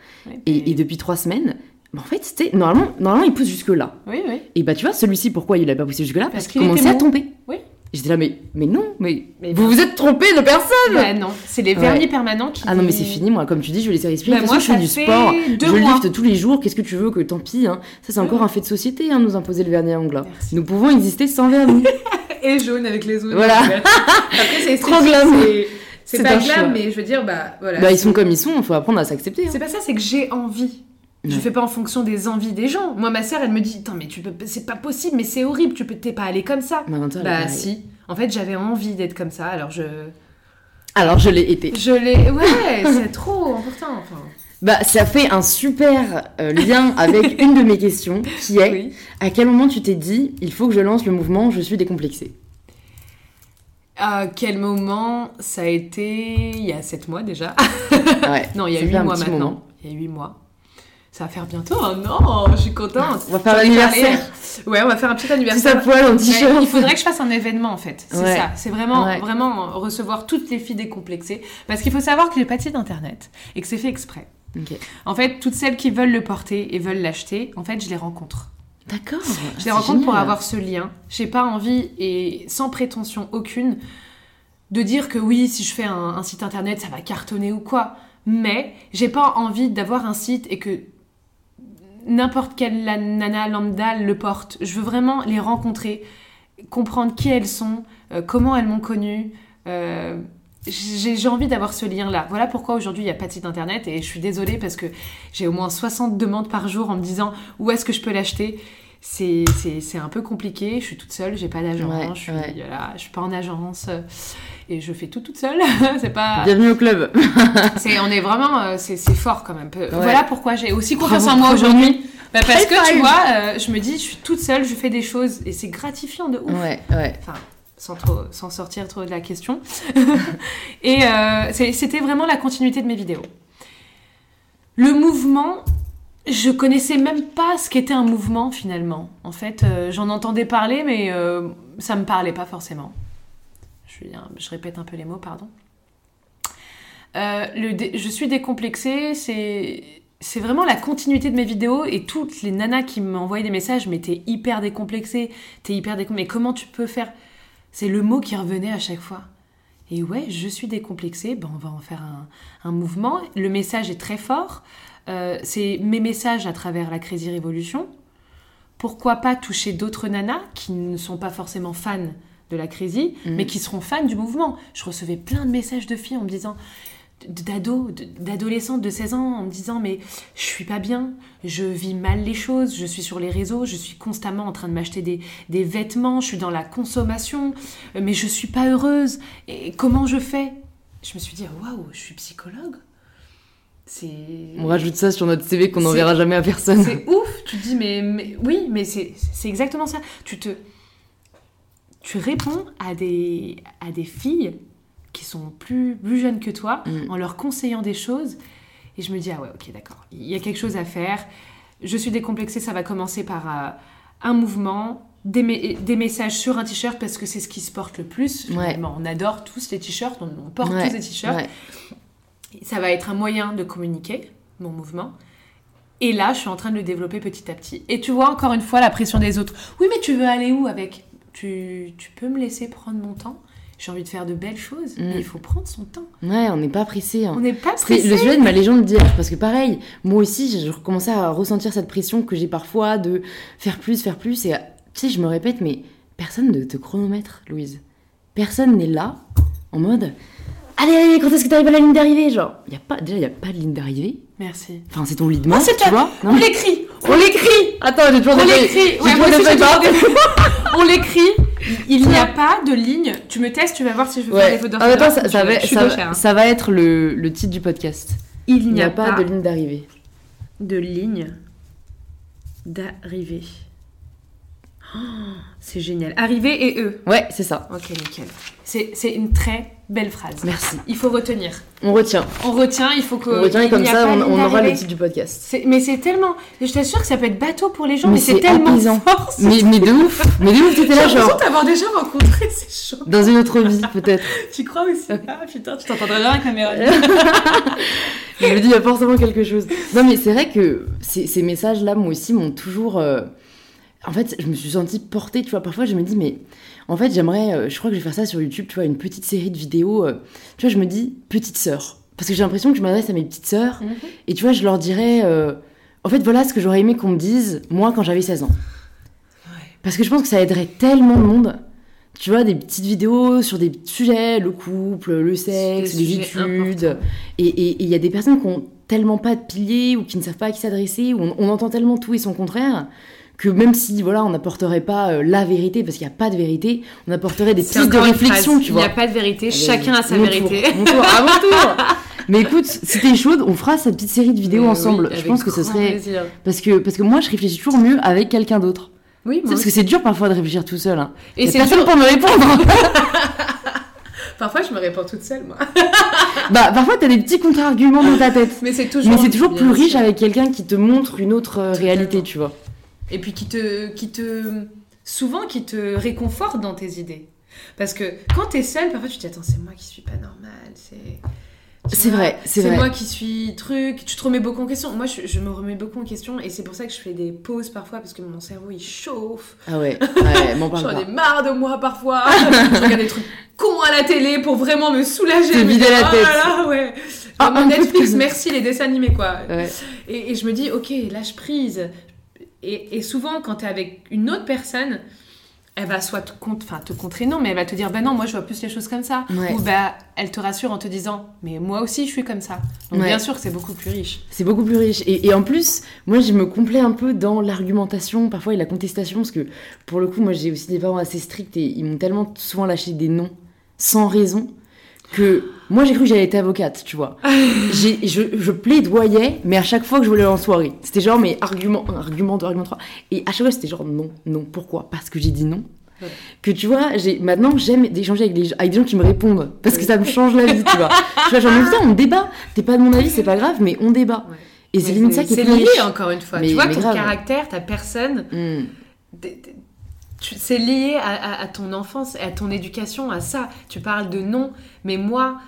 Et, et depuis trois semaines, bah, en fait, c'était normalement, normalement, il pousse jusque-là. Oui, oui. Et bah, tu vois, celui-ci, pourquoi il a pas poussé jusque-là? Parce Parce, qu'il qu'il commençait à tomber. Oui. J'étais là, mais, mais non, mais, Mais vous vous êtes trompé de personne Bah non, c'est les Ouais. vernis permanents qui. Ah non, mais c'est fini, moi, comme tu dis, je vais laisser respirer. Bah, moi, façon, je fais du sport, je mois. lifte tous les jours, qu'est-ce que tu veux, que tant pis. Hein. Ça, c'est encore un fait de société, hein, nous imposer le vernis à ongles. Merci. Nous pouvons exister sans vernis. Et jaune avec les ongles. Voilà. Après, c'est. c'est- pas glam, choix. mais je veux dire, bah voilà. bah, ils sont comme ils sont, il faut apprendre à s'accepter. hein. C'est pas ça, c'est que j'ai envie. Je Ouais. fais pas en fonction des envies des gens. Moi, ma sœur, elle me dit, attends, mais tu peux, c'est pas possible, mais c'est horrible, tu peux, t'es pas allée comme ça. Bah pareille. si. En fait, j'avais envie d'être comme ça, alors je, Alors, je l'ai été. je l'ai. Ouais, c'est trop important. Enfin, Bah, ça fait un super euh, lien avec une de mes questions, qui est oui. à quel moment tu t'es dit, il faut que je lance le mouvement, je suis décomplexée? À quel moment ça a été Il y a 7 mois déjà? Ouais. non, il y a Ça 8 fait un mois maintenant. moment. Il y a 8 mois. Ça va faire bientôt un an, je suis contente. On va faire l'anniversaire. Ouais, on va faire un petit Tout anniversaire. à poil en t-shirt. il faudrait que je fasse un événement en fait. C'est Ouais. ça. C'est vraiment, Ouais. vraiment recevoir toutes les filles décomplexées. Parce qu'il faut savoir que j'ai pas de site internet et que c'est fait exprès. En fait, toutes celles qui veulent le porter et veulent l'acheter, en fait, je les rencontre. D'accord. Je C'est les rencontre pour avoir ce lien. J'ai pas envie et sans prétention aucune de dire que oui, si je fais un, un site internet, ça va cartonner ou quoi. Mais j'ai pas envie d'avoir un site et que n'importe quelle la- nana lambda le porte. Je veux vraiment les rencontrer, comprendre qui elles sont, euh, comment elles m'ont connue. euh, j'ai j'ai envie d'avoir ce lien-là. Voilà pourquoi aujourd'hui il n'y a pas de site internet et je suis désolée parce que j'ai au moins 60 demandes par jour en me disant où est-ce que je peux l'acheter? C'est c'est- c'est un peu compliqué, je suis toute seule, j'ai pas d'agent, Ouais, je, suis, ouais. voilà, je suis pas en agence euh, et je fais tout toute seule. c'est pas, Bienvenue au club. c'est, on est vraiment, euh, c'est, c'est fort quand même. Peu- Voilà pourquoi j'ai aussi confiance en moi aujourd'hui. Bah, parce que tu vois, euh, je me dis, je suis toute seule, je fais des choses et c'est gratifiant de ouf. Ouais, ouais. Enfin, sans, trop, sans sortir trop de la question. et euh, c'était vraiment la continuité de mes vidéos. Le mouvement, je connaissais même pas ce qu'était un mouvement finalement. En fait, euh, j'en entendais parler, mais euh, ça me parlait pas forcément. Je, je répète un peu les mots, pardon. Euh, je suis décomplexée, c'est c'est vraiment la continuité de mes vidéos et toutes les nanas qui m'envoyaient des messages, mais t'es hyper décomplexée, t'es hyper décomplexée, mais comment tu peux faire? C'est le mot qui revenait à chaque fois. Et ouais, je suis décomplexée, ben on va en faire un, un mouvement. Le message est très fort. Euh, c'est mes messages à travers la Crazy Révolution. Pourquoi pas toucher d'autres nanas qui ne sont pas forcément fans de la Crazy, Mhm. mais qui seront fans du mouvement. Je recevais plein de messages de filles en me disant d'ados, d'adolescentes de 16 ans en me disant mais je suis pas bien, je vis mal les choses, je suis sur les réseaux, je suis constamment en train de m'acheter des, des vêtements, je suis dans la consommation, mais je suis pas heureuse. Et comment je fais? Je me suis dit waouh, je suis psychologue. On rajoute ça sur notre CV qu'on n'enverra jamais à personne. c'est ouf. Tu te dis, mais, mais oui, mais c'est exactement ça. Tu te. Tu réponds à des, à des filles qui sont plus, plus jeunes que toi, Mm. en leur conseillant des choses. Et je me dis, ah ouais, ok, d'accord, il y a quelque chose à faire. Je suis décomplexée, ça va commencer par euh, un mouvement, des, me- des messages sur un t-shirt parce que c'est ce qui se porte le plus. Ouais. On adore tous les t-shirts, on, on porte Ouais, tous des t-shirts. ouais. Ça va être un moyen de communiquer, mon mouvement. Et là, je suis en train de le développer petit à petit. Et tu vois, encore une fois, la pression des autres. Oui, mais tu veux aller où avec? Tu, tu peux me laisser prendre mon temps? J'ai envie de faire de belles choses, mais Mm. il faut prendre son temps. Ouais, on n'est pas pressé. hein. On n'est pas C'est pressé. le sujet de ma légende d'hier, parce que pareil, moi aussi, j'ai recommencé à ressentir cette pression que j'ai parfois de faire plus, faire plus, et tu sais, je me répète, mais personne ne te chronomètre, Louise. Personne n'est là, en mode, allez, allez, quand est-ce que t'arrives à la ligne d'arrivée Genre, y a pas, déjà, il n'y a pas de ligne d'arrivée. Merci. Enfin, c'est ton lit de mort, Oh, c'est tu vois Non, On l'écrit On l'écrit Attends, j'ai toujours On l'écrit Ouais, moi des aussi, On l'écrit. Il n'y a pas de ligne. Tu me testes, tu vas voir si je veux faire Ouais. des fautes temps, d'orthographe. ça, va, hein. ça va être le, le titre du podcast. Il n'y a pas de ligne d'arrivée. de ligne d'arrivée. Oh, c'est génial. Arrivée et eux. Ouais, c'est ça. Ok, nickel. C'est c'est une très belle phrase. Merci. Il faut retenir. On retient. On retient, il faut que. On retient et comme ça, on, on aura le titre du podcast. C'est- Mais c'est tellement. Je t'assure que ça peut être bateau pour les gens, Mais mais, c'est c'est tellement apaisant. fort. c'est- Mais, mais de ouf Mais de ouf, t'étais là, l'impression genre, t'avoir déjà rencontré ces gens. dans une autre vie, peut-être. Tu crois aussi? Ah putain, tu t'entendrais bien avec la caméra. Je me dis, il y a forcément quelque chose. Non, mais c'est vrai que ces, ces messages-là, moi aussi, m'ont toujours. euh, En fait, je me suis sentie portée, tu vois. Parfois, je me dis, mais en fait, j'aimerais. euh, Je crois que je vais faire ça sur YouTube, tu vois, une petite série de vidéos. euh, Tu vois, je me dis, petite sœur. Parce que j'ai l'impression que je m'adresse à mes petites sœurs. Et tu vois, je leur dirais. euh, En fait, voilà ce que j'aurais aimé qu'on me dise, moi, quand j'avais 16 ans. Parce que je pense que ça aiderait tellement de monde. Tu vois, des petites vidéos sur des sujets, le couple, le sexe, les études. Et il y a des personnes qui ont tellement pas de piliers ou qui ne savent pas à qui s'adresser, ou on, on entend tellement tout et son contraire, que même si voilà, on n'apporterait pas euh, la vérité, parce qu'il n'y a pas de vérité, on apporterait des pistes de réflexion, tu vois. Il n'y a pas de vérité, chacun a sa Mon vérité. Tour, mon tour, à mon tour. Mais écoute, si t'es chaude, on fera cette petite série de vidéos Mais ensemble. oui, je pense que ce serait. plaisir. Parce que, parce que moi, je réfléchis toujours mieux avec quelqu'un d'autre. Oui, moi parce que c'est dur parfois de réfléchir tout seul. Hein. Et c'est personne dur- pour me répondre. Parfois, je me réponds toute seule, moi. bah, parfois, t'as des petits contre-arguments dans ta tête. Mais c'est toujours. Mais c'est toujours bien plus riche sûr. avec quelqu'un qui te montre une autre euh, réalité, tu vois. Et puis qui te, qui te. Souvent, qui te réconforte dans tes idées. Parce que quand t'es seule, parfois tu te dis Attends, c'est moi qui suis pas normale. C'est. C'est vrai, c'est moi qui suis truc. Tu te remets beaucoup en question. Moi, je, je me remets beaucoup en question. Et c'est pour ça que je fais des pauses parfois. Parce que mon cerveau, il chauffe. Ah ouais, ouais, parle J'en ai marre de moi parfois. je regarde des trucs cons à la télé pour vraiment me soulager. Me vider la Oh tête. là là, ouais. Ah, de Netflix, merci les dessins animés quoi. Ouais. Et, et je me dis, ok, lâche prise. Et, et souvent, quand tu es avec une autre personne, elle va soit te, contre, enfin, te contrer, non, mais elle va te dire, bah non, moi je vois plus les choses comme ça. Ouais. Ou bah, elle te rassure en te disant, mais moi aussi je suis comme ça. Donc Ouais. bien sûr que c'est beaucoup plus riche. C'est beaucoup plus riche. Et, et en plus, moi, je me complais un peu dans l'argumentation, parfois, et la contestation, parce que pour le coup, moi, j'ai aussi des parents assez stricts et ils m'ont tellement souvent lâché des noms sans raison que moi, j'ai cru que j'allais être avocate, tu vois. Je, je plaidoyais, mais à chaque fois que je voulais aller en soirée, c'était genre, mais argument, un, argument, deux, argument, trois. Et à chaque fois, c'était genre, non, non, pourquoi? Parce que j'ai dit non. Ouais. Que tu vois, j'ai maintenant j'aime échanger avec, les, avec des gens qui me répondent parce que ça me change la vie, tu vois. tu vois, mais putain, on débat. T'es pas de mon avis, c'est pas grave, mais on débat. Ouais. Et c'est ça qui est C'est lié encore une fois. Mais- tu vois, ton grave. caractère, ta personne, Hmm. C'est lié à, à- à ton enfance, à ton éducation, à ça. Tu parles de non, mais moi,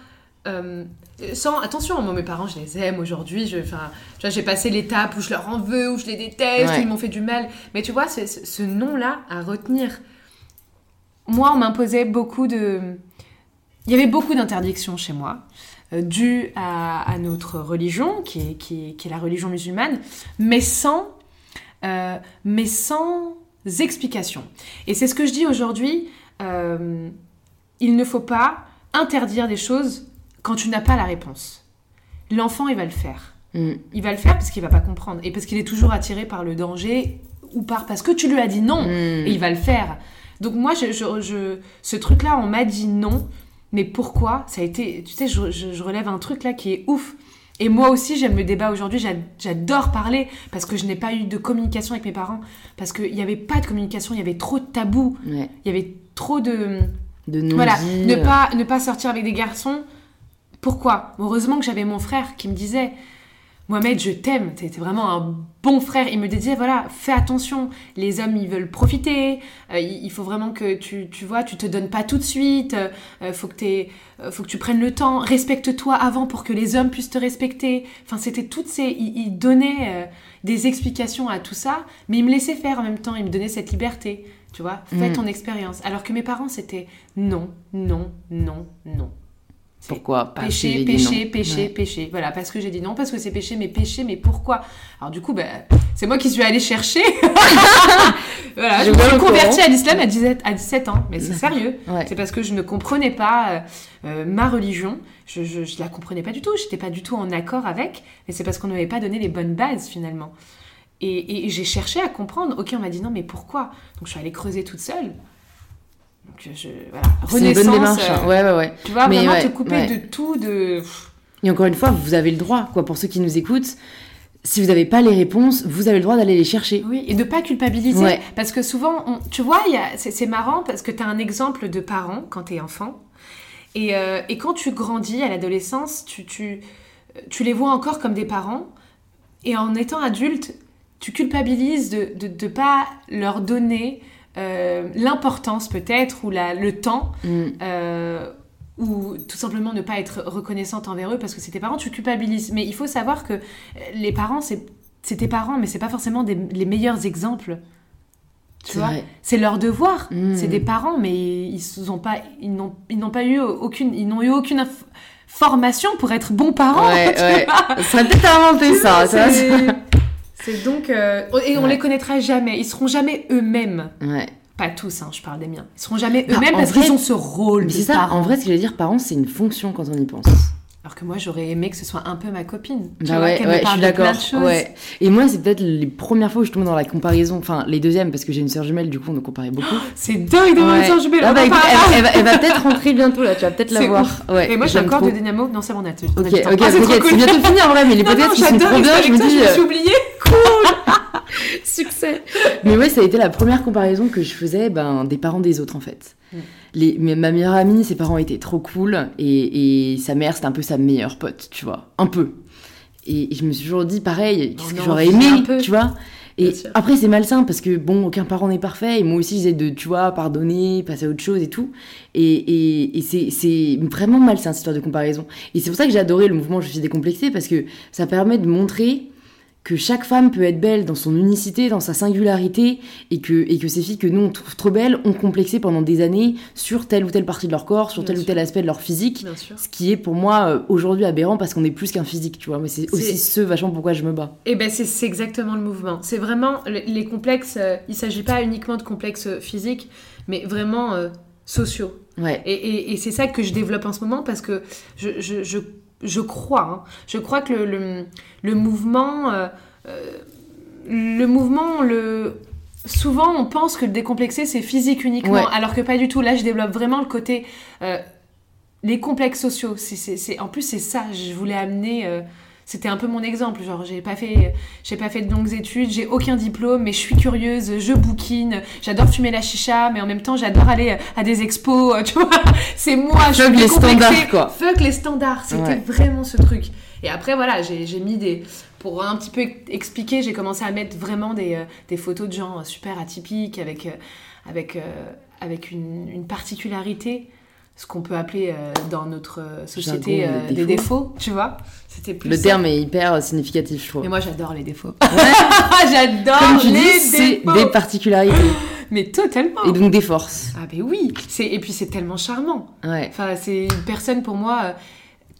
euh, sans attention, moi mes parents, je les aime aujourd'hui. Je, enfin, j'ai passé l'étape où je leur en veux, où je les déteste, Ouais. où ils m'ont fait du mal. Mais tu vois, ce, ce- ce nom-là à retenir. Moi, on m'imposait beaucoup de. Il y avait beaucoup d'interdictions chez moi, euh, dues à, à notre religion, qui est, qui, est, qui est la religion musulmane, mais sans, euh, mais sans explication. Et c'est ce que je dis aujourd'hui. euh, il ne faut pas interdire des choses quand tu n'as pas la réponse. L'enfant, il va le faire. Hmm. Il va le faire parce qu'il va pas comprendre et parce qu'il est toujours attiré par le danger ou par parce que tu lui as dit non Hmm. et il va le faire. Donc moi, je, je- je- ce truc-là, on m'a dit non, mais pourquoi? Ça a été, tu sais, je, je- je relève un truc là qui est ouf. Et moi aussi, j'aime le débat aujourd'hui, j'a- j'adore parler parce que je n'ai pas eu de communication avec mes parents, parce qu'il n'y avait pas de communication, il y avait trop de tabous, Ouais. il y avait trop de... De non Voilà, ne pas, ne pas sortir avec des garçons. Pourquoi? Heureusement que j'avais mon frère qui me disait Mohamed, je t'aime, t'es vraiment un bon frère. Il me disait, voilà, fais attention, les hommes, ils veulent profiter, euh, il faut vraiment que tu, tu vois, tu te donnes pas tout de suite, euh, faut, que t'aies- euh, faut que tu prennes le temps, respecte-toi avant pour que les hommes puissent te respecter. Enfin, c'était toutes ces... Il, il donnait des explications à tout ça, mais il me laissait faire en même temps, il me donnait cette liberté, tu vois, fais Mm. ton expérience. Alors que mes parents, c'était non, non, non, non. Pourquoi? Que péché, péché, péché, Ouais. péché. Voilà, parce que j'ai dit non, parce que c'est péché, mais péché, mais pourquoi? Alors du coup, ben, c'est moi qui suis allée chercher. voilà, Je je me suis convertie à l'islam à 17, à 17 ans, mais c'est sérieux. Ouais. C'est parce que je ne comprenais pas euh, euh, ma religion. Je, je, je la comprenais pas du tout. J'étais pas du tout en accord avec. Mais c'est parce qu'on ne m'avait pas donné les bonnes bases finalement. Et, et j'ai cherché à comprendre. Ok, on m'a dit non, mais pourquoi? Donc je suis allée creuser toute seule. Donc je, voilà. C'est une bonne Renaissance. démarche. euh, hein. Ouais, ouais, ouais. Tu vois, Mais vraiment ouais, te couper ouais. de tout, de. Et encore une fois, vous avez le droit, quoi, pour ceux qui nous écoutent. Si vous n'avez pas les réponses, vous avez le droit d'aller les chercher. Oui, et de pas culpabiliser. Ouais. Parce que souvent, on- tu vois, c'est marrant parce que tu as un exemple de parents quand tu es enfant. Et, euh, et quand tu grandis à l'adolescence, tu, tu, tu les vois encore comme des parents. Et en étant adulte, tu culpabilises de ne de, de pas leur donner euh, l'importance peut-être ou la, le temps Mm. euh, ou tout simplement ne pas être reconnaissante envers eux parce que c'est tes parents, tu culpabilises. Mais il faut savoir que euh, les parents, c'est c'est tes parents, mais c'est pas forcément des- les meilleurs exemples. Tu vois, c'est leur devoir. Mm. C'est des parents, mais ils ont pas, ils n'ont, ils n'ont pas eu aucune, ils n'ont eu aucune inf- formation pour être bons parents. Ouais, tu ouais. Ça peut-être inventé ça. ça, C'est- donc euh, et on Ouais. les connaîtra jamais. Ils seront jamais eux-mêmes. Ouais. Pas tous, hein, je parle des miens. Ils seront jamais Bah, eux-mêmes parce qu'ils ont ce rôle c'est ça, en vrai, ce que je veux dire, parents, c'est une fonction quand on y pense. Alors que moi, j'aurais aimé que ce soit un peu ma copine. Tu Bah vois, ouais, me je parle suis de plein d'accord. Ouais. Et moi, c'est peut-être les premières fois où je tombe dans la comparaison, enfin les deuxièmes, parce que j'ai une sœur jumelle, du coup, on nous comparait beaucoup. C'est dingue d'avoir une Ouais. sœur jumelle. Ah bah, écoute, elle, elle va, elle va peut-être rentrer bientôt là, tu vas peut-être la voir. Ouais, Et moi, j'ai encore trop. de dynamo. Non, c'est bon, on a Ok, ok, Ah, c'est bientôt fini en vrai, mais les podcasts qui sont trop bien, je me dis. je me euh, suis oubliée. Succès Mais ouais, ça a été la première comparaison que je faisais ben, des parents des autres en fait. Mm. Les, ma meilleure amie, ses parents étaient trop cool et, et sa mère, c'était un peu sa meilleure pote, tu vois. Un peu. Et, et je me suis toujours dit pareil, qu'est-ce On que j'aurais aimé, un peu. tu vois. Et après, c'est malsain parce que bon, aucun parent n'est parfait. Et moi aussi, j'essaie de, tu vois, pardonner, passer à autre chose et tout. Et, et, et c'est, c'est vraiment malsain cette histoire de comparaison. Et c'est pour ça que j'ai adoré le mouvement Je suis décomplexée parce que ça permet de montrer que chaque femme peut être belle dans son unicité, dans sa singularité, et que, et que ces filles que nous on trouve trop belles ont complexé pendant des années sur telle ou telle partie de leur corps, sur Bien tel ou tel aspect de leur physique. Bien sûr. Ce qui est pour moi euh, aujourd'hui aberrant parce qu'on est plus qu'un physique, tu vois. Mais c'est aussi ce vachement pourquoi je me bats. Et ben c'est exactement le mouvement. C'est vraiment le- les complexes. euh, il s'agit pas uniquement de complexes physiques, mais vraiment euh, sociaux. Ouais. Et, et- et c'est ça que je développe en ce moment parce que je, je, je, je crois, hein, je crois que le, le, le mouvement, euh, euh, le mouvement, le souvent on pense que le décomplexé c'est physique uniquement, Ouais. alors que pas du tout. Là, je développe vraiment le côté euh, les complexes sociaux. C'est- en plus, c'est ça. Je voulais amener. C'était un peu mon exemple. Genre, j'ai pas fait, j'ai pas fait de longues études, j'ai aucun diplôme, mais je suis curieuse, je bouquine, j'adore fumer la chicha, mais en même temps, j'adore aller à des expos. Tu vois, c'est moi. je Fuck suis les standards, quoi. Fuck les standards. C'était Ouais. vraiment ce truc. Et après, voilà, j'ai, mis des. Pour un petit peu expliquer, j'ai commencé à mettre vraiment des, euh, des photos de gens super atypiques avec, euh, avec, euh, avec une, une particularité, ce qu'on peut appeler euh, dans notre euh, société Jargon, euh, des des défauts. tu vois. C'était plus Le ça. terme est hyper significatif, je trouve. Mais moi, j'adore les défauts. j'adore Comme tu les dis, c'est des particularités Mais totalement. et donc des forces. Ah, mais oui. C'est... Et puis, c'est tellement charmant. Ouais. Enfin, c'est une personne pour moi euh,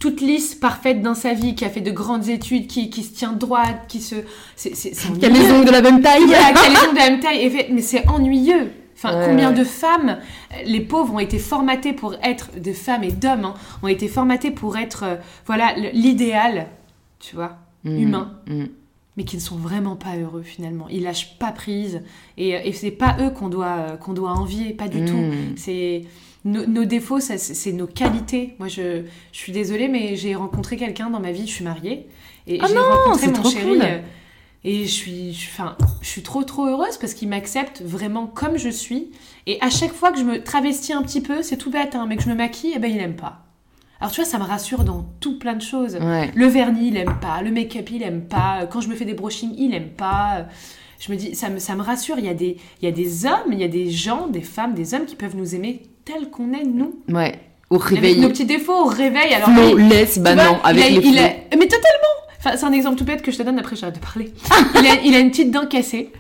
toute lisse, parfaite dans sa vie, qui a fait de grandes études, qui, qui se tient droite, qui se. C'est, c'est, c'est Qui a les ongles de la même taille. Voilà, qui a les ongles de la même taille. et fait- Mais c'est ennuyeux. Enfin, Ouais, combien ouais. de femmes, les pauvres, ont été formatées pour être, de femmes et d'hommes, hein, ont été formatées pour être, euh, voilà, l'idéal, tu vois, Mm, humain. mm. mais qui ne sont vraiment pas heureux finalement. Ils lâchent pas prise et, euh, et c'est pas eux qu'on doit, euh, qu'on doit envier, pas du Mm. tout. C'est nos, nos défauts, c'est nos qualités. Moi, je, je suis désolée, mais j'ai rencontré quelqu'un dans ma vie. Je suis mariée et Ah j'ai rencontré c'est mon chéri. cool. Et je suis, je, enfin, je suis trop trop heureuse parce qu'il m'accepte vraiment comme je suis. Et à chaque fois que je me travestis un petit peu, c'est tout bête, hein, mais que je me maquille, eh ben, il aime pas. Alors tu vois, ça me rassure dans tout plein de choses. Ouais. Le vernis, il aime pas. Le make-up, il aime pas. Quand je me fais des brushings, il aime pas. Je me dis, ça me, ça me rassure. Il y, a des, il y a des hommes, il y a des gens, des femmes, des hommes qui peuvent nous aimer tels qu'on est, nous. Ouais. Au Avec réveil. nos petits défauts, au réveil. Alors, Flawless, tu bah vois, non, avec il a- les il a-. Mais totalement Enfin, c'est un exemple tout bête que je te donne, après j'arrête de parler. il, a, il a une petite dent cassée.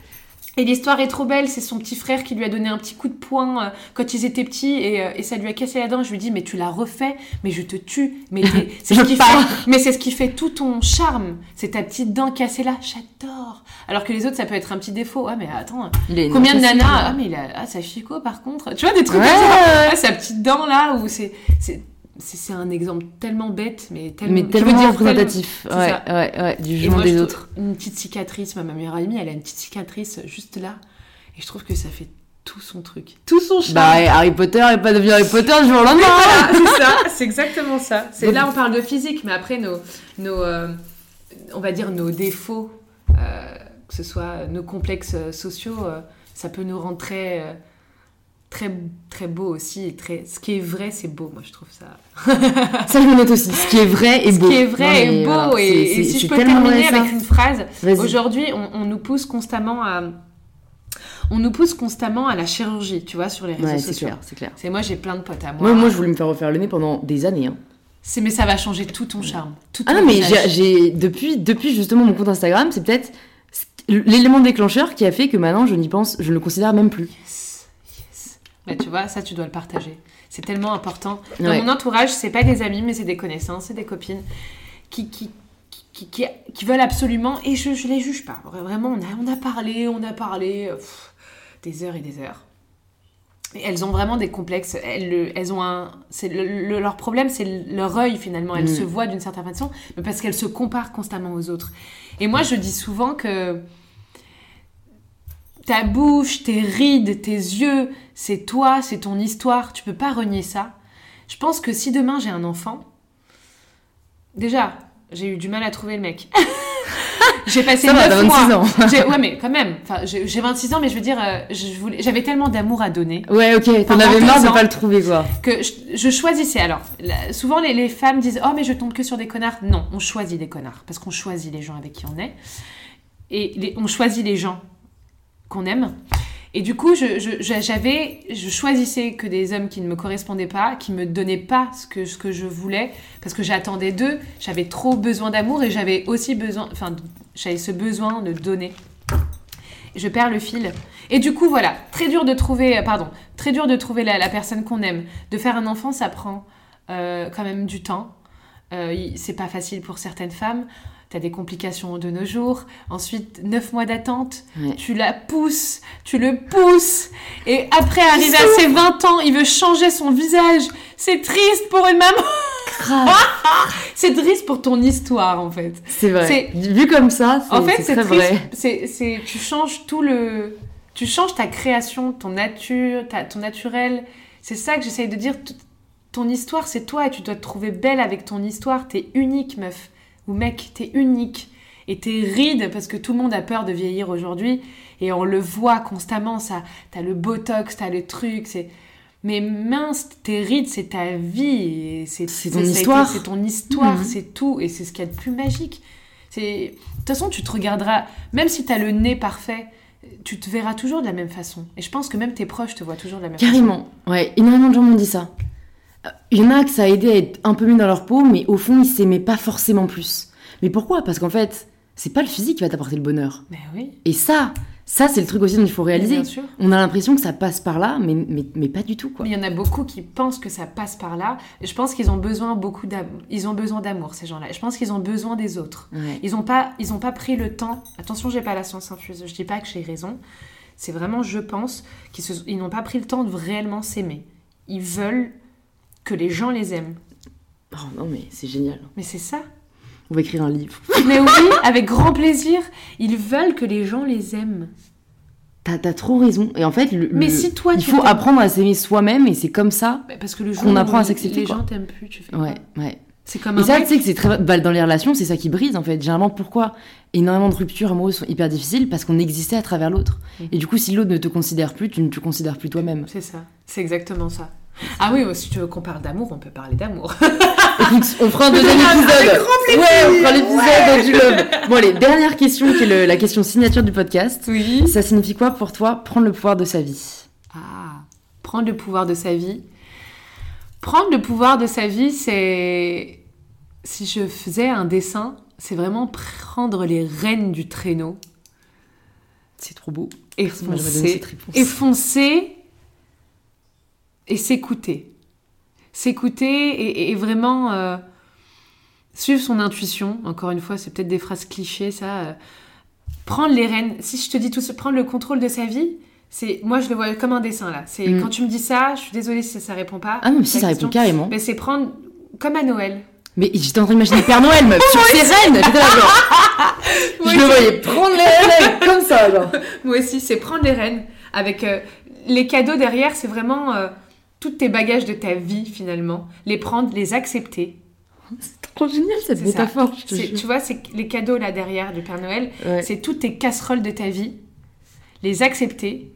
Et l'histoire est trop belle, c'est son petit frère qui lui a donné un petit coup de poing euh, quand ils étaient petits et, euh, et ça lui a cassé la dent. Je lui dis mais tu l'as refait, mais je te tue. Mais c'est ce qui fait, mais c'est ce qui fait tout ton charme. C'est ta petite dent cassée là, j'adore. Alors que les autres ça peut être un petit défaut. Ah mais attends, combien de nanas. Ah mais il a ah sa fico par contre? Tu vois des trucs Ouais, comme ça? Ah, sa petite dent là où c'est c'est un exemple tellement bête mais tellement Mais tellement dire représentatif. c'est Ouais, ça. ouais, ouais. Du jugement des autres. Une petite cicatrice, ma meilleure amie, elle a une petite cicatrice juste là. Et je trouve que ça fait tout son truc. Tout son charme. Bah, Harry Potter est pas devenu Harry Potter du jour au lendemain. Voilà, c'est ça, c'est exactement ça. C'est là on parle de physique, mais après nos, nos euh, on va dire nos défauts, euh, que ce soit nos complexes sociaux, euh, ça peut nous rendre très euh, très très beau aussi. et Très, ce qui est vrai, c'est beau. Moi, je trouve ça. Ça, je me note aussi. Ce qui est vrai est Ce beau. qui est vrai Non, est beau. voilà, et, et si je peux terminer avec une phrase. Aujourd'hui, on, on nous pousse constamment à, on nous pousse constamment à la chirurgie, tu vois, sur les réseaux Ouais, sociaux. clair, c'est clair. C'est moi, j'ai plein de potes à moi. Moi, moi, je voulais me faire refaire le nez pendant des années. hein. C'est mais ça va changer tout ton charme, tout ton Ah non, mais j'ai- depuis, depuis justement mon compte Instagram, c'est peut-être l'élément déclencheur qui a fait que maintenant je n'y pense, je ne le considère même plus. Bah, tu vois, ça, tu dois le partager. C'est tellement important. Dans Ouais. mon entourage, c'est pas des amis, mais c'est des connaissances, c'est des copines qui, qui, qui, qui, qui veulent absolument, et je, je les juge pas. Vraiment, on a, on a parlé, on a parlé, pff, des heures et des heures. Et elles ont vraiment des complexes. Elles, le- elles ont un, c'est le- le- leur problème, c'est leur œil finalement. Elles Mm. se voient d'une certaine façon, mais parce qu'elles se comparent constamment aux autres. Et moi, je dis souvent que ta bouche, tes rides, tes yeux, c'est toi, c'est ton histoire. Tu peux pas renier ça. Je pense que si demain j'ai un enfant, déjà, j'ai eu du mal à trouver le mec. j'ai passé Ça va, 9 t'as mois. 26 ans. J'ai- Ouais, mais quand même. Enfin, j'ai j'ai 26 ans, mais je veux dire, euh, j'avais tellement d'amour à donner Ouais, ok, t'en avais marre de ans. pas le trouver, quoi. que je, je choisissais. Alors, souvent les, les femmes disent Oh, mais je tombe que sur des connards. Non, on choisit des connards parce qu'on choisit les gens avec qui on est. Et les- on choisit les gens aime. Et du coup, je, j'avais, je choisissais que des hommes qui ne me correspondaient pas, qui me donnaient pas ce que, je voulais, parce que j'attendais d'eux. J'avais trop besoin d'amour et j'avais aussi besoin, enfin, j'avais ce besoin de donner. Je perds le fil. Et du coup, voilà, très dur de trouver, euh, pardon, très dur de trouver la, la personne qu'on aime. De faire un enfant, ça prend euh, quand même du temps. Euh, c'est pas facile pour certaines femmes. T'as des complications de nos jours. Ensuite, neuf mois d'attente. Ouais. Tu la pousses, tu le pousses. Et après, arrivé à ses 20 ans, il veut changer son visage. C'est triste pour une maman. C'est triste pour ton histoire, en fait. C'est vrai. C'est- Vu comme ça, c'est En fait, c'est vrai. C'est, c'est, tu changes tout le, tu changes ta création, ton nature, ta, ton naturel. C'est ça que j'essaye de dire. T- Ton histoire, c'est toi et tu dois te trouver belle avec ton histoire. T'es unique, meuf ou mec. T'es unique et t'es ride parce que tout le monde a peur de vieillir aujourd'hui et on le voit constamment. Ça, t'as le botox, t'as le truc. C'est mais mince, tes rides, c'est ta vie. C'est ton histoire. C'est ton histoire, Mhm. c'est tout. Et c'est ce qu'il y a de plus magique. C'est... De toute façon, tu te regarderas, même si tu as le nez parfait, tu te verras toujours de la même façon. Et je pense que même tes proches te voient toujours de la même façon. Carrément. Ouais, énormément de gens m'ont dit ça. Il y en a que ça a aidé à être un peu mieux dans leur peau, mais au fond, ils s'aimaient pas forcément plus. Mais pourquoi? Parce qu'en fait, c'est pas le physique qui va t'apporter le bonheur. Mais oui, Et ça, ça, c'est le truc aussi dont il faut réaliser. bien sûr. On a l'impression que ça passe par là, mais, mais, mais pas du tout, quoi. Mais il y en a beaucoup qui pensent que ça passe par là. Je pense qu'ils ont besoin beaucoup d'amour. Ils ont besoin d'amour, ces gens-là. Je pense qu'ils ont besoin des autres. Ouais. Ils n'ont pas, ils ont pas pris le temps. Attention, j'ai pas la science infuse. Je dis pas que j'ai raison. C'est vraiment, je pense, qu'ils n'ont pas pris le temps de réellement s'aimer. Ils veulent que les gens les aiment. Oh non, mais c'est génial. Mais c'est ça. On va écrire un livre. Mais oui, avec grand plaisir. Ils veulent que les gens les aiment. T'as as trop raison. Et en fait, le, Mais le- si toi, il tu faut apprendre à s'aimer soi-même, et c'est comme ça. Bah, Parce que le jour Qu'on apprend à s'accepter, Les quoi. gens t'aiment plus, tu fais Ouais, quoi ouais. C'est comme Et un ça, tu sais que c'est très. Bah, dans les relations, c'est ça qui brise en fait. Généralement, pourquoi énormément de ruptures amoureuses sont hyper difficiles? Parce qu'on existait à travers l'autre. Mhm. Et du coup, si l'autre ne te considère plus, tu ne te considères plus toi-même. C'est ça. C'est exactement ça. Ah oui, si tu veux qu'on parle d'amour, on peut parler d'amour. Écoute, on fera un deuxième épisode. Ouais, on fera l'épisode du love. Bon, allez, dernière question qui est le- la question signature du podcast. Oui. Ça signifie quoi pour toi prendre le pouvoir de sa vie? Ah, prendre le pouvoir de sa vie. Prendre le pouvoir de sa vie, c'est. Si je faisais un dessin, c'est vraiment prendre les rênes du traîneau C'est trop beau. et foncer. Et foncer et s'écouter. S'écouter et, et vraiment euh, suivre son intuition. Encore une fois, c'est peut-être des phrases clichés, ça. euh, prendre les rênes. Si je te dis tout ça, prendre le contrôle de sa vie, c'est moi je le vois comme un dessin là. C'est Mm. quand tu me dis ça, je suis désolée si ça, ça répond pas. Ah non, mais si, ça répond carrément. Mais c'est prendre comme à Noël. Mais j'étais en train d'imaginer Père Noël, meuf, sur ses rênes. J'étais là, genre. Moi je le voyais prendre les rênes comme ça, genre. Moi aussi, c'est prendre les rênes avec euh, les cadeaux derrière, c'est vraiment tous tes bagages de ta vie finalement, les prendre, les accepter. C'est trop génial cette C'est ça. métaphore, je te jure. Tu vois, c'est les cadeaux là derrière du Père Noël, Ouais. c'est toutes tes casseroles de ta vie, les accepter.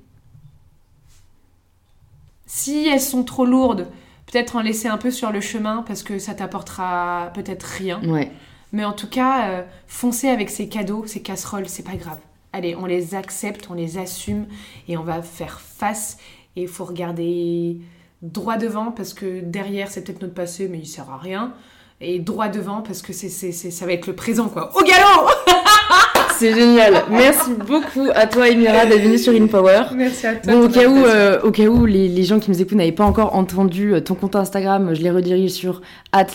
Si elles sont trop lourdes, peut-être en laisser un peu sur le chemin parce que ça t'apportera peut-être rien. Ouais. Mais en tout cas, euh, foncer avec ces cadeaux, ces casseroles, c'est pas grave. Allez, on les accepte, on les assume et on va faire face. Et il faut regarder droit devant parce que derrière, c'est peut-être notre passé, mais il sert à rien. Et droit devant parce que c'est, c'est, c'est- ça va être le présent, quoi. Au galop C'est génial. Merci beaucoup à toi, Emira, d'être venue sur InPower. Merci à toi. Bon, au cas où, euh, au cas où les, les gens qui nous écoutent n'avaient pas encore entendu euh, ton compte Instagram, je les redirige sur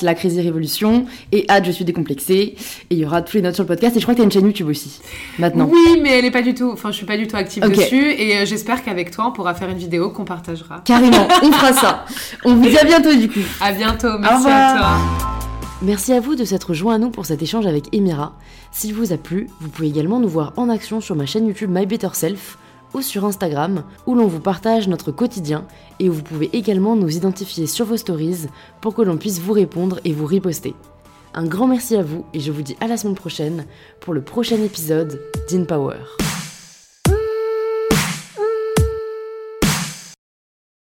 la crazy révolution et je suis décomplexée. Et il y aura tous les notes sur le podcast. Et je crois que tu as une chaîne YouTube aussi, maintenant. Oui, mais elle est pas du tout. Enfin, je suis pas du tout active dessus. Et euh, j'espère qu'avec toi, on pourra faire une vidéo qu'on partagera. Carrément, on fera ça. On vous dit à bientôt du coup. À bientôt. Merci à toi. Merci à vous de s'être joint à nous pour cet échange avec Emira. S'il vous a plu, vous pouvez également nous voir en action sur ma chaîne YouTube My Better Self ou sur Instagram où l'on vous partage notre quotidien et où vous pouvez également nous identifier sur vos stories pour que l'on puisse vous répondre et vous riposter. Un grand merci à vous et je vous dis à la semaine prochaine pour le prochain épisode d'InPower. Power.